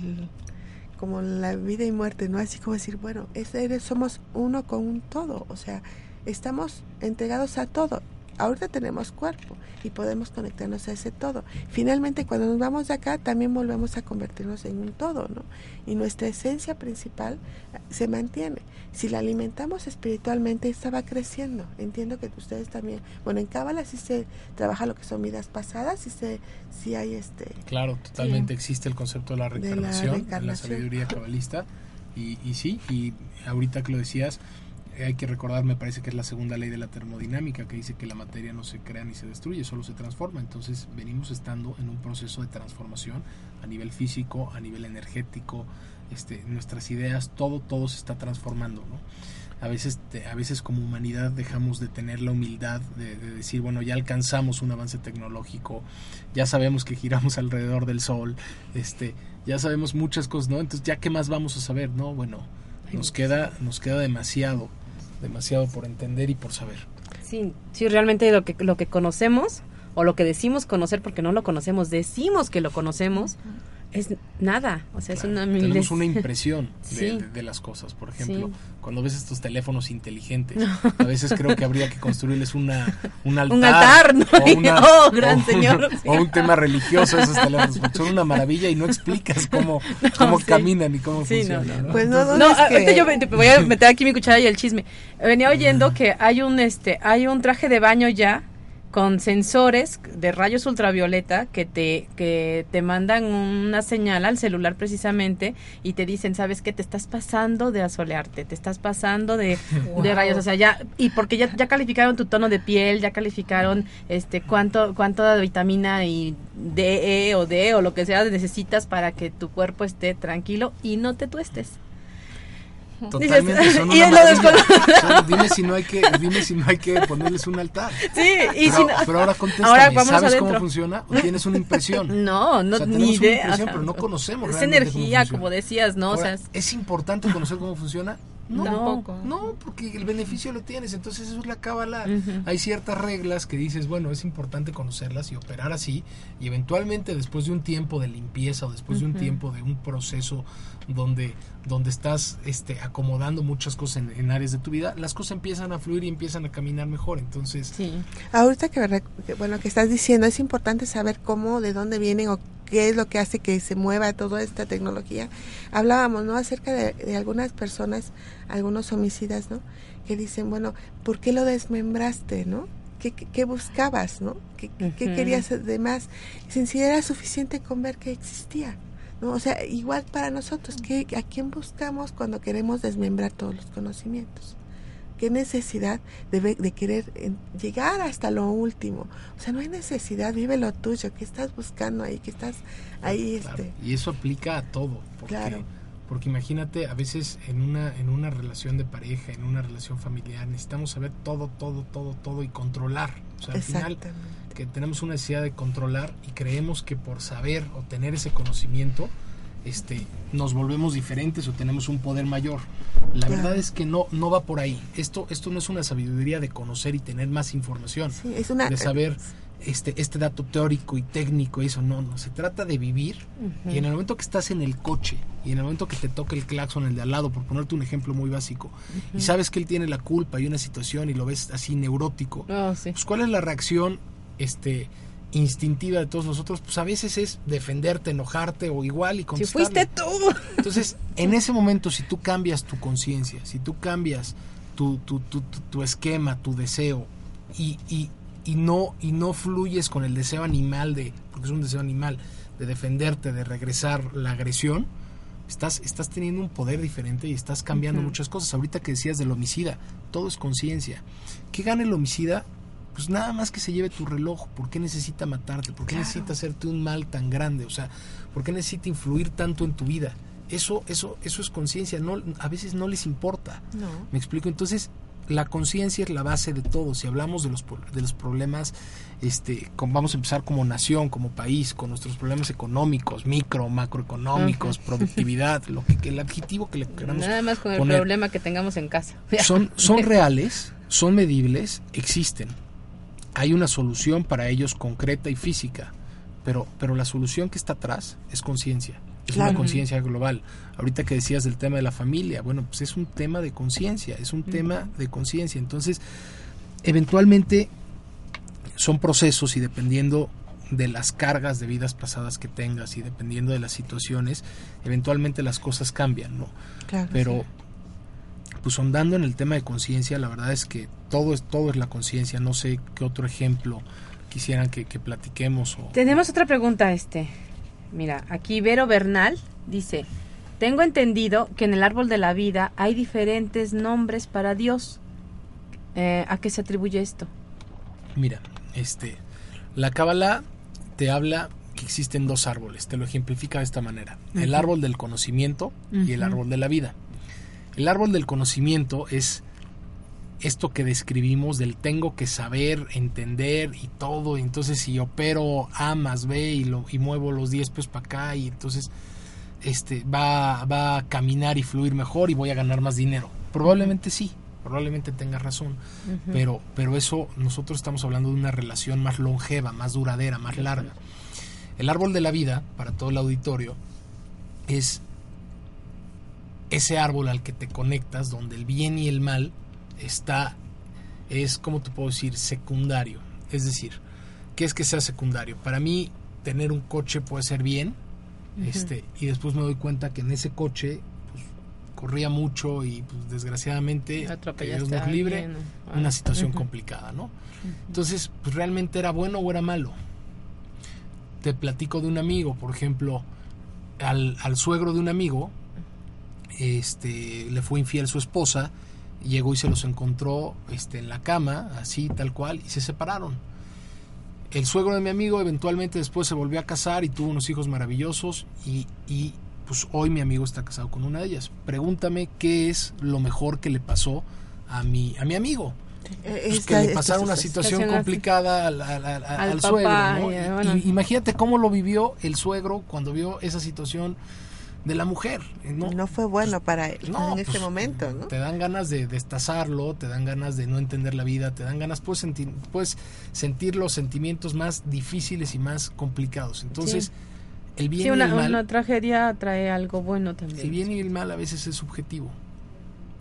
como la vida y muerte, ¿no? Así como decir, bueno, es, somos uno con un todo, o sea, estamos entregados a todo ahorita tenemos cuerpo y podemos conectarnos a ese todo. Finalmente, cuando nos vamos de acá, también volvemos a convertirnos en un todo, ¿no? Y nuestra esencia principal eh, se mantiene. Si la alimentamos espiritualmente, esta va creciendo. Entiendo que ustedes también, bueno, en Cábala sí se trabaja lo que son vidas pasadas, sí, se, sí hay este... Claro, totalmente existe el concepto de la reencarnación, en la sabiduría cabalista. Y, y sí, y ahorita que lo decías, hay que recordar, me parece que es la segunda ley de la termodinámica, que dice que la materia no se crea ni se destruye, solo se transforma. Entonces venimos estando en un proceso de transformación a nivel físico, a nivel energético, este, nuestras ideas, todo, todo se está transformando. ¿no? A veces, a veces como humanidad dejamos de tener la humildad de, de, decir, bueno, ya alcanzamos un avance tecnológico, ya sabemos que giramos alrededor del Sol, este, ya sabemos muchas cosas, ¿no? Entonces, ¿ya qué más vamos a saber? No, bueno, nos queda, nos queda demasiado demasiado por entender y por saber. Sí, sí, realmente lo que, lo que conocemos o lo que decimos conocer porque no lo conocemos, decimos que lo conocemos, es nada, o sea, es una Tenemos una impresión de, las cosas, por ejemplo, cuando ves estos teléfonos inteligentes, a veces creo que habría que construirles una, un altar. Un altar, ¿no? O, una, oh, gran señor. o un tema religioso esos teléfonos, porque son una maravilla y no explicas cómo, cómo caminan y cómo funcionan. Pues no, no, ahorita yo voy a meter aquí mi cuchara y el chisme. Venía oyendo que hay un, este, hay un traje de baño ya con sensores de rayos ultravioleta que te que te mandan una señal al celular precisamente y te dicen sabes que te estás pasando de asolearte te estás pasando de, de, rayos. O sea ya y porque ya, ya calificaron tu tono de piel ya calificaron este cuánto cuánto de vitamina y D E o D o lo que sea necesitas para que tu cuerpo esté tranquilo y no te tuestes Totalmente, son una dime si no hay que, dime si no hay que ponerles un altar. Sí, y pero, si pero ahora contéstame, ¿sabes cómo funciona? ¿O tienes una impresión? No, no, ni idea. pero no conocemos Es energía, como decías, ¿no? o sea, ¿Es importante conocer cómo funciona? No, Tampoco. no, porque el beneficio lo tienes, entonces eso es la cábala. Hay ciertas reglas que dices, bueno, es importante conocerlas y operar así, y eventualmente después de un tiempo de limpieza o después de un tiempo de un proceso donde, donde estás este, acomodando muchas cosas en, áreas de tu vida, las cosas empiezan a fluir y empiezan a caminar mejor. Entonces, sí. ahorita que, bueno, que estás diciendo, es importante saber cómo, de dónde vienen o qué es lo que hace que se mueva toda esta tecnología. Hablábamos, ¿no? Acerca de, algunas personas, algunos homicidas, ¿no? Que dicen, bueno, ¿por qué lo desmembraste, no? ¿Qué, qué, buscabas, no? ¿Qué, qué querías de más? Sin si era suficiente con ver que existía. ¿no? O sea, igual para nosotros, ¿qué, ¿a quién buscamos cuando queremos desmembrar todos los conocimientos? ¿Qué necesidad de, de querer llegar hasta lo último? O sea, no hay necesidad, vive lo tuyo, ¿qué estás buscando ahí? ¿Qué estás ahí? este... Y eso aplica a todo. Porque, claro. Porque imagínate, a veces en una, en una relación de pareja, en una relación familiar, necesitamos saber todo, todo, todo, todo y controlar. O sea, al final que tenemos una necesidad de controlar y creemos que por saber o tener ese conocimiento este, nos volvemos diferentes o tenemos un poder mayor. La verdad es que no, no va por ahí. Esto, esto no es una sabiduría de conocer y tener más información, es una, de saber este, este dato teórico y técnico, eso no, no. Se trata de vivir y en el momento que estás en el coche y en el momento que te toca el claxon, el de al lado, por ponerte un ejemplo muy básico, y sabes que él tiene la culpa y una situación y lo ves así neurótico, oh, pues ¿cuál es la reacción este instintiva de todos nosotros, pues a veces es defenderte, enojarte o igual y contestar. Si fuiste tú. Entonces, en ese momento, si tú cambias tu conciencia, si tú cambias tu, tu, tu, tu, esquema, tu deseo, y, y, y, no, y no fluyes con el deseo animal de, porque es un deseo animal, de defenderte, de regresar la agresión, estás, estás teniendo un poder diferente y estás cambiando muchas cosas. Ahorita que decías del homicida, todo es conciencia. ¿Qué gana el homicida? Pues nada más que se lleve tu reloj. ¿Por qué necesita matarte? ¿Por qué necesita hacerte un mal tan grande? O sea, ¿por qué necesita influir tanto en tu vida? Eso, eso, eso es conciencia. No, a veces no les importa. No. ¿Me explico? Entonces, la conciencia es la base de todo. Si hablamos de los, de los problemas, este, vamos a empezar como nación, como país, con nuestros problemas económicos, micro, macroeconómicos, productividad, lo que, el adjetivo que le queramos Nada más con el poner. problema que tengamos en casa. Son, son reales, son medibles, existen. Hay una solución para ellos concreta y física, pero, pero la solución que está atrás es conciencia. Es una conciencia global. Ahorita que decías del tema de la familia, bueno, pues es un tema de conciencia, es un tema de conciencia. Entonces, eventualmente son procesos y dependiendo de las cargas de vidas pasadas que tengas y dependiendo de las situaciones, eventualmente las cosas cambian, ¿no? Claro. Pero pues andando en el tema de conciencia, la verdad es que todo es todo es la conciencia. No sé qué otro ejemplo quisieran que, que platiquemos o Tenemos otra pregunta, este. Mira, aquí Vero Bernal dice, tengo entendido que en el árbol de la vida hay diferentes nombres para Dios. Eh, ¿A qué se atribuye esto? Mira, este, la Kabbalah te habla que existen dos árboles, te lo ejemplifica de esta manera. El árbol del conocimiento y el árbol de la vida. El árbol del conocimiento es esto que describimos del tengo que saber, entender y todo. Entonces si opero A más B y, lo, y muevo los 10 pesos para acá y entonces este, va, va a caminar y fluir mejor y voy a ganar más dinero. Probablemente sí, probablemente tengas razón. Pero, pero eso nosotros estamos hablando de una relación más longeva, más duradera, más larga. El árbol de la vida, para todo el auditorio, es ese árbol al que te conectas, donde el bien y el mal está, es como te puedo decir, secundario. Es decir, ¿qué es que sea secundario? Para mí, tener un coche puede ser bien, este, y después me doy cuenta que en ese coche pues, corría mucho y pues, desgraciadamente, Dios nos libre, una ah, situación complicada, ¿no? Entonces, pues realmente era bueno o era malo. Te platico de un amigo, por ejemplo, al, al suegro de un amigo, este, le fue infiel su esposa, llegó y se los encontró este, en la cama, así, tal cual, y se separaron. El suegro de mi amigo eventualmente después se volvió a casar y tuvo unos hijos maravillosos y, y pues hoy mi amigo está casado con una de ellas. Pregúntame qué es lo mejor que le pasó a mi, a mi amigo. Eh, Pues esta- que le pasara una situación. complicada al, al- al- Al al papá, suegro. ¿no? y, Y- bueno. y imagínate cómo lo vivió el suegro cuando vio esa situación de la mujer. ¿no? No fue bueno para él No, en este pues, momento, ¿no? Te dan ganas de destazarlo, te dan ganas de no entender la vida, te dan ganas, puedes sentir, puedes sentir los sentimientos más difíciles y más complicados. Entonces, Sí. el bien Sí, y el mal, una tragedia trae algo bueno también. el bien y el mal a veces es subjetivo.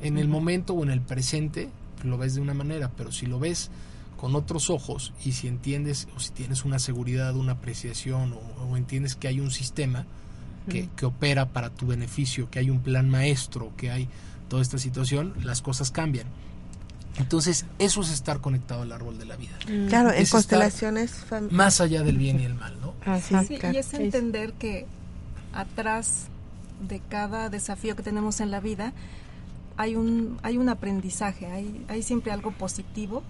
En el momento o en el presente lo ves de una manera, pero si lo ves con otros ojos y si entiendes o si tienes una seguridad, una apreciación o, o entiendes que hay un sistema que, que opera para tu beneficio, que hay un plan maestro, que hay toda esta situación, las cosas cambian. Entonces, eso es estar conectado al árbol de la vida. Mm. Claro, en Es constelaciones Más allá del bien y el mal, ¿no? Ajá. Sí, claro. y es Sí. entender que atrás de cada desafío que tenemos en la vida hay un, hay un aprendizaje, hay, hay siempre algo positivo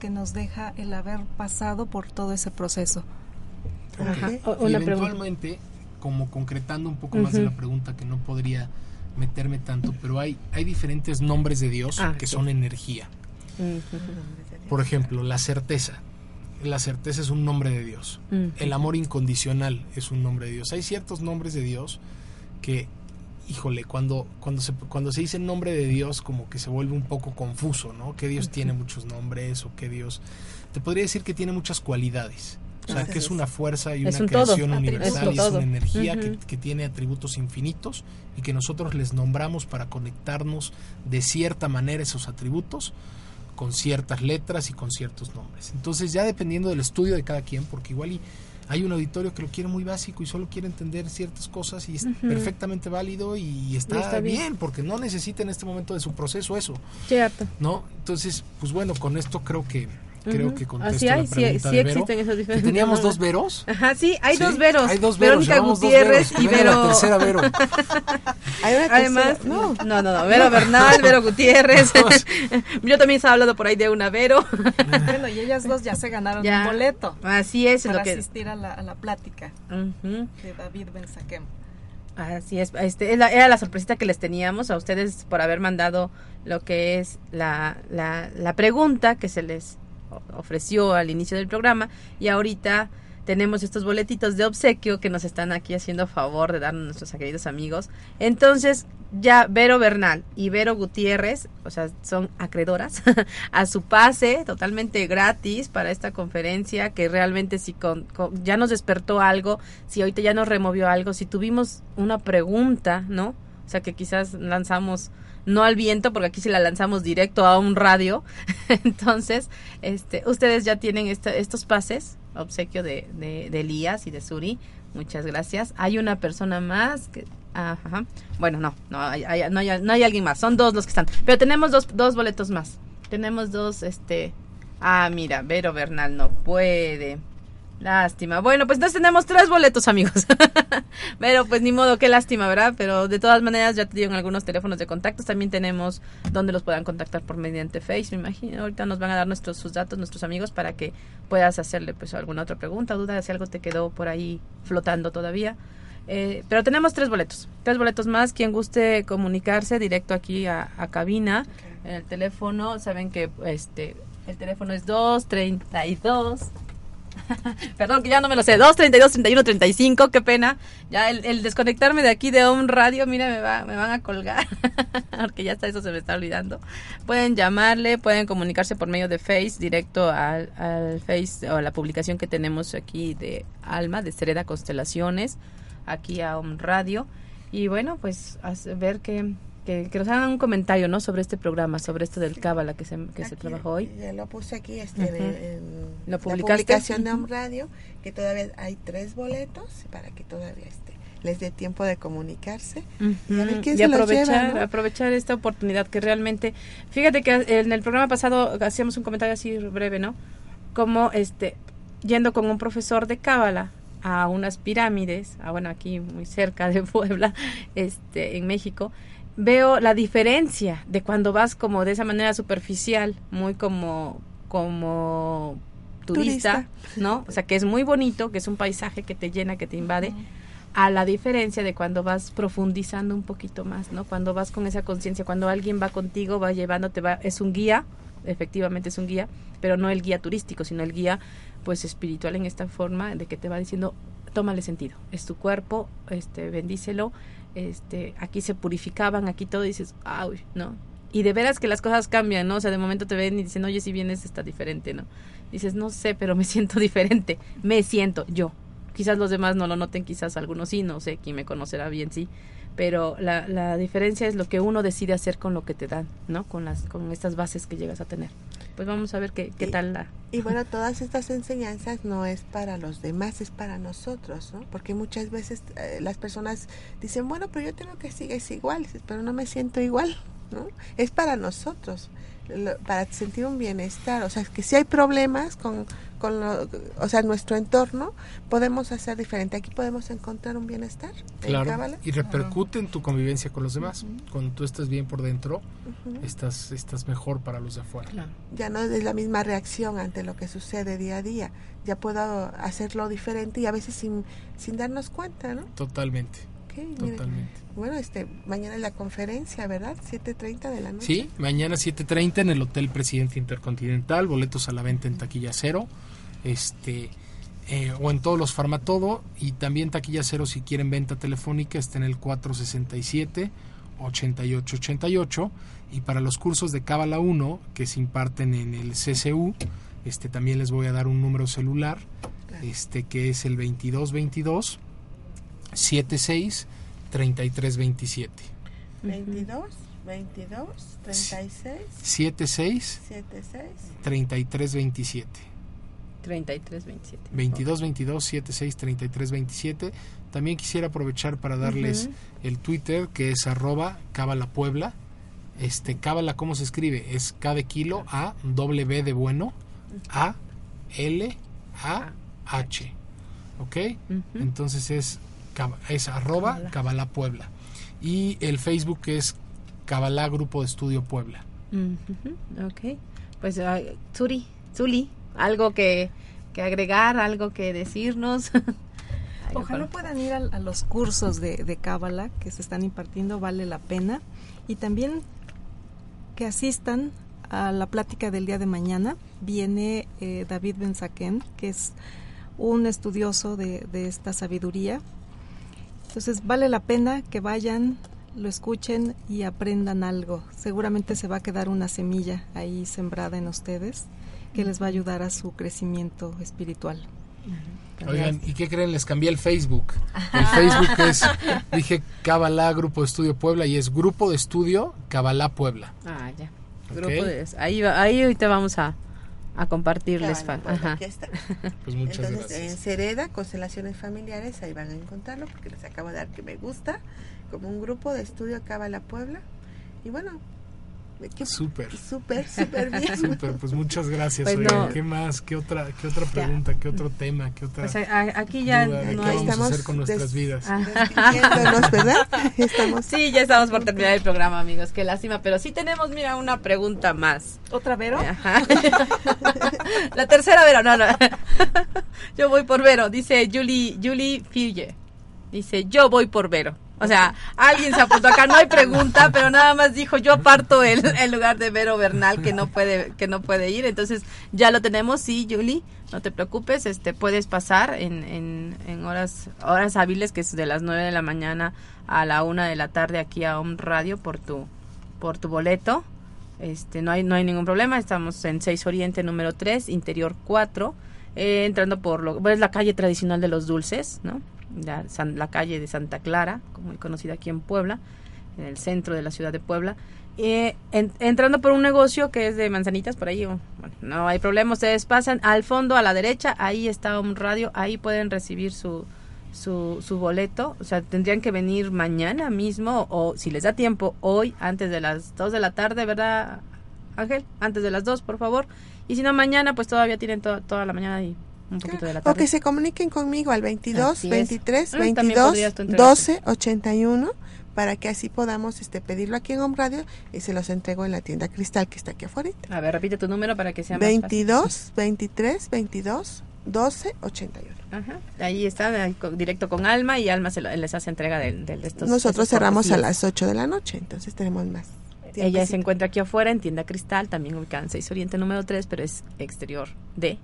que nos deja el haber pasado por todo ese proceso. Ajá. O- y Una pregunta. Como concretando un poco más de la pregunta que no podría meterme tanto, pero hay, hay diferentes nombres de Dios Ah, que sí. son energía. Por ejemplo, la certeza. La certeza es un nombre de Dios. El amor incondicional es un nombre de Dios. Hay ciertos nombres de Dios que, híjole, cuando, cuando, se, cuando se dice nombre de Dios, como que se vuelve un poco confuso, ¿no? Que Dios tiene muchos nombres o que Dios... Te podría decir que tiene muchas cualidades. O sea, que es una fuerza y Es una un creación universal Es y es una energía que, tiene atributos infinitos y que nosotros les nombramos para conectarnos de cierta manera esos atributos con ciertas letras y con ciertos nombres. Entonces ya dependiendo del estudio de cada quien, porque igual y hay un auditorio que lo quiere muy básico y solo quiere entender ciertas cosas y es perfectamente válido y está, Y está bien. bien. porque no necesita en este momento de su proceso eso, Cierto. ¿no? Entonces, pues bueno, con esto creo que, creo que contesto sí hay, la sí- pregunta sí de Vero. existen esos Que diferentes teníamos dos Veros. Ajá, sí, hay Sí, dos Veros. Hay dos Veros. Verónica dos Gutiérrez Veros. y Vero. la tercera Vero. Hay una Además, tercera- no, no, no, Vero Bernal, Vero Gutiérrez. Yo también estaba hablando por ahí de una Vero. Bueno, y ellas dos ya se ganaron Ya. un boleto Así es, para lo que. asistir a la, a la plática de David Benzaquem. Así es, este, era la sorpresita que les teníamos a ustedes por haber mandado lo que es la, la, la pregunta que se les ofreció al inicio del programa y ahorita tenemos estos boletitos de obsequio que nos están aquí haciendo favor de darnos nuestros queridos amigos. Entonces, ya Vero Bernal y Vero Gutiérrez, o sea, son acreedoras a su pase totalmente gratis para esta conferencia que realmente si con, ya nos despertó algo, si ahorita ya nos removió algo, si tuvimos una pregunta, ¿no? O sea, que quizás lanzamos no al viento, porque aquí sí la lanzamos directo a un radio. Entonces, este, ustedes ya tienen estos pases, obsequio de, de, de Elías y de Suri. Muchas gracias. Hay una persona más que... Ajá. Bueno, no, no hay, hay- no, hay, no hay alguien más. Son dos los que están. Pero tenemos dos, dos boletos más. Tenemos dos, este... Ah, mira, Vero Bernal no puede. Lástima. Bueno, pues entonces tenemos tres boletos, amigos. Pero pues ni modo, qué lástima, ¿verdad? Pero de todas maneras ya te dieron algunos teléfonos de contactos. También tenemos donde los puedan contactar por mediante Face, me imagino. Ahorita nos van a dar nuestros sus datos, nuestros amigos, para que puedas hacerle pues alguna otra pregunta, duda, si algo te quedó por ahí flotando todavía. Eh, pero tenemos tres boletos, tres boletos más. Quien guste comunicarse directo aquí a, a cabina, en el teléfono, saben que este el teléfono es 232 Perdón, que ya no me lo sé. 2, 32, 31, 35. Qué pena. Ya el, desconectarme de aquí de un radio, mira, me, va, me van a colgar. Porque ya hasta eso se me está olvidando. Pueden llamarle, pueden comunicarse por medio de Face, directo al, Face o a la publicación que tenemos aquí de Alma, de Sereda Constelaciones, aquí a un radio. Y bueno, pues ver que, que, que nos hagan un comentario, ¿no? Sobre este programa, sobre esto del Cábala que se, que se trabajó hoy. Ya lo puse aquí este, Ujú. en, en ¿Lo la publicación de un radio, que todavía hay tres boletos para que todavía este, les dé tiempo de comunicarse. Y a ver quién y se los aprovechar, lleva, ¿no? aprovechar esta oportunidad que realmente, fíjate que en el programa pasado hacíamos un comentario así breve, ¿no? Como este, yendo con un profesor de cábala a unas pirámides, a, bueno, aquí muy cerca de Puebla, este, en México, veo la diferencia de cuando vas como de esa manera superficial, muy como, como turista, Turista. ¿no? O sea, que es muy bonito, que es un paisaje que te llena, que te invade, a la diferencia de cuando vas profundizando un poquito más, ¿no? Cuando vas con esa conciencia, cuando alguien va contigo, va llevándote, va, es un guía, efectivamente es un guía, pero no el guía turístico, sino el guía pues espiritual en esta forma de que te va diciendo, tómale sentido, es tu cuerpo, este, bendícelo, este, aquí se purificaban, aquí todo, y dices, ay, ¿no? Y de veras que las cosas cambian, ¿no? O sea, de momento te ven y dicen, oye, si vienes está diferente, ¿no? Dices, no sé, pero me siento diferente, me siento yo. Quizás los demás no lo noten, quizás algunos sí, no sé, quién me conocerá bien, sí. Pero la, la diferencia es lo que uno decide hacer con lo que te dan, ¿no? Con, las, con estas bases que llegas a tener. Pues vamos a ver qué, qué Y- tal la... Y bueno, todas estas enseñanzas no es para los demás, es para nosotros, ¿no? Porque muchas veces eh, las personas dicen, bueno, pero yo tengo que seguir igual, pero no me siento igual, ¿no? Es para nosotros, para sentir un bienestar. O sea, que si hay problemas con, con lo- o sea, nuestro entorno, podemos hacer diferente. Aquí podemos encontrar un bienestar. en Claro. Cábala. Y repercute en tu convivencia con los demás. Cuando tú estás bien por dentro, estás, estás mejor para los de afuera. ya no es la misma reacción ante lo que sucede día a día. Ya puedo hacerlo diferente y a veces sin, sin darnos cuenta, ¿no? Totalmente. Ok, mire. Totalmente. Bueno, este, mañana es la conferencia, ¿verdad? 7.30 de la noche. Sí, mañana 7.30 en el Hotel Presidente Intercontinental, boletos a la venta en taquilla cero, este, eh, o en todos los Farmatodo, y también taquilla cero si quieren venta telefónica, está en el 467 8888 y para los cursos de Cábala 1 que se imparten en el CCU, este también les voy a dar un número celular, este que es el 2222 76 3327. 22, 22, 36, 76 76. 3327. 33, 27. 22 22 76 33 27. También quisiera aprovechar para darles Ujú. el Twitter que es arroba Cábala Puebla. Este Cábala, ¿cómo se escribe? Es K de kilo A, doble B de bueno, A L A H. ¿Ok? Entonces es, es arroba Kabbalah Puebla. Y el Facebook es Kabbalah Grupo de Estudio Puebla. Ok. Pues, uh, Zuri, Zuli, algo que, que agregar, algo que decirnos. Ojalá puedan ir a, los cursos de, de Cábala que se están impartiendo, vale la pena. Y también que asistan a la plática del día de mañana. Viene eh, David Benzaquén, que es un estudioso de, de esta sabiduría. Entonces vale la pena que vayan, lo escuchen y aprendan algo. Seguramente se va a quedar una semilla ahí sembrada en ustedes que les va a ayudar a su crecimiento espiritual. Oigan, ¿y qué creen? Les cambié el Facebook. El Facebook es, dije Cabalá Grupo de Estudio Puebla y es Grupo de Estudio Cabalá Puebla. Ah, ya. Grupo de, ahí, ahí ahorita vamos a, a compartirles. Ajá. está. Pues muchas Entonces, gracias. En Cereda, Constelaciones Familiares, ahí van a encontrarlo porque les acabo de dar que me gusta, como un grupo de estudio Cabala Puebla. Y bueno, Súper. Súper, súper bien. Súper, pues muchas gracias. Pues ¿Qué más? ¿Qué otra, qué otra pregunta? ¿Qué otro tema? ¿Qué otra pues aquí ya no ¿Qué vamos a hacer con nuestras vidas? ¿verdad? Estamos. Sí, ya estamos por terminar el programa, amigos. Qué lástima, pero sí tenemos, mira, una pregunta más. ¿Otra Vero? Ajá. La tercera Vero, no, no. Yo voy por Vero. Dice Julie, Julie Fille. Dice, yo voy por Vero. O sea, alguien se apuntó acá, no hay pregunta, pero nada más dijo, yo parto el, el lugar de Vero Bernal que no puede que no puede ir. Entonces, ya lo tenemos, sí, Julie, no te preocupes, este puedes pasar en, en, en horas horas hábiles, que es de las 9 de la mañana a la 1 de la tarde aquí a Home Radio por tu por tu boleto. Este, no hay no hay ningún problema, estamos en 6 Oriente número 3, interior 4, eh, entrando por lo es la calle tradicional de los dulces, ¿no? La, calle de Santa Clara, muy conocida aquí en Puebla, en el centro de la ciudad de Puebla. Eh, entrando por un negocio que es de manzanitas por ahí, no hay problema, ustedes pasan al fondo a la derecha, ahí está un radio, ahí pueden recibir su, su, su boleto, o sea, tendrían que venir mañana mismo o si les da tiempo, hoy antes de las 2 de la tarde, ¿verdad, Ángel? Antes de las 2, por favor. Y si no, mañana, pues todavía tienen toda la mañana y o que se comuniquen conmigo al 22 23 22 12 81 para que así podamos este pedirlo aquí en Home Radio y se los entrego en la tienda Cristal que está aquí afuera. A ver, repite tu número para que sea 22 más 23 22 12 81. Ajá. Ahí está, directo con Alma y Alma se les hace entrega de, de estos. Nosotros cerramos a las 8 de la noche, entonces tenemos más. Ella se encuentra aquí afuera en tienda Cristal, también ubicada en 6 Oriente número 3, pero es exterior de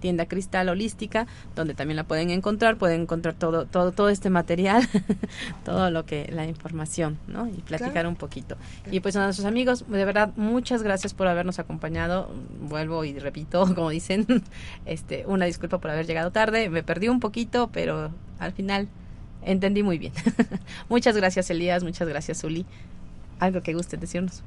Tienda Cristal Holística, donde también la pueden encontrar, pueden encontrar todo, todo, todo este material, todo lo que, la información, ¿no? Y platicar un poquito. Y pues a nuestros amigos, de verdad, muchas gracias por habernos acompañado. Vuelvo y repito, como dicen, este, una disculpa por haber llegado tarde, me perdí un poquito, pero al final entendí muy bien. muchas gracias Elías, muchas gracias Uli. Algo que guste decirnos.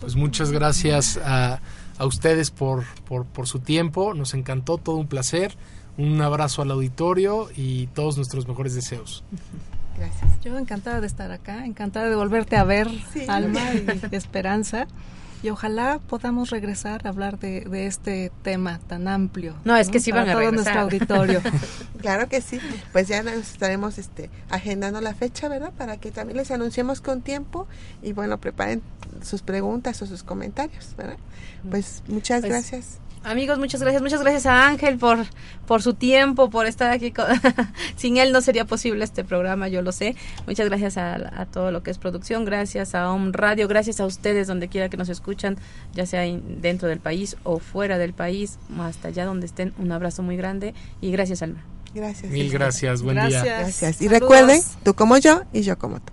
Pues muchas gracias a a ustedes por, por, su tiempo. Nos encantó, todo un placer. Un abrazo al auditorio y todos nuestros mejores deseos. Gracias. Yo encantada de estar acá, encantada de volverte a ver, Alma y Esperanza. Y ojalá podamos regresar a hablar de, de este tema tan amplio. No, es que sí van a todo nuestro auditorio. claro que sí. Pues ya nos estaremos este, agendando la fecha, ¿verdad? Para que también les anunciemos con tiempo y bueno, preparen sus preguntas o sus comentarios, ¿verdad? Pues muchas pues, gracias. Amigos, muchas gracias. Muchas gracias a Ángel por, por su tiempo, por estar aquí. Sin él no sería posible este programa, yo lo sé. Muchas gracias a, todo lo que es producción. Gracias a Home Radio. Gracias a ustedes donde quiera que nos escuchan, ya sea dentro del país o fuera del país, hasta allá donde estén. Un abrazo muy grande y gracias, Alma. Gracias. Mil gracias. Buen día. Gracias. Y recuerden, tú como yo y yo como tú.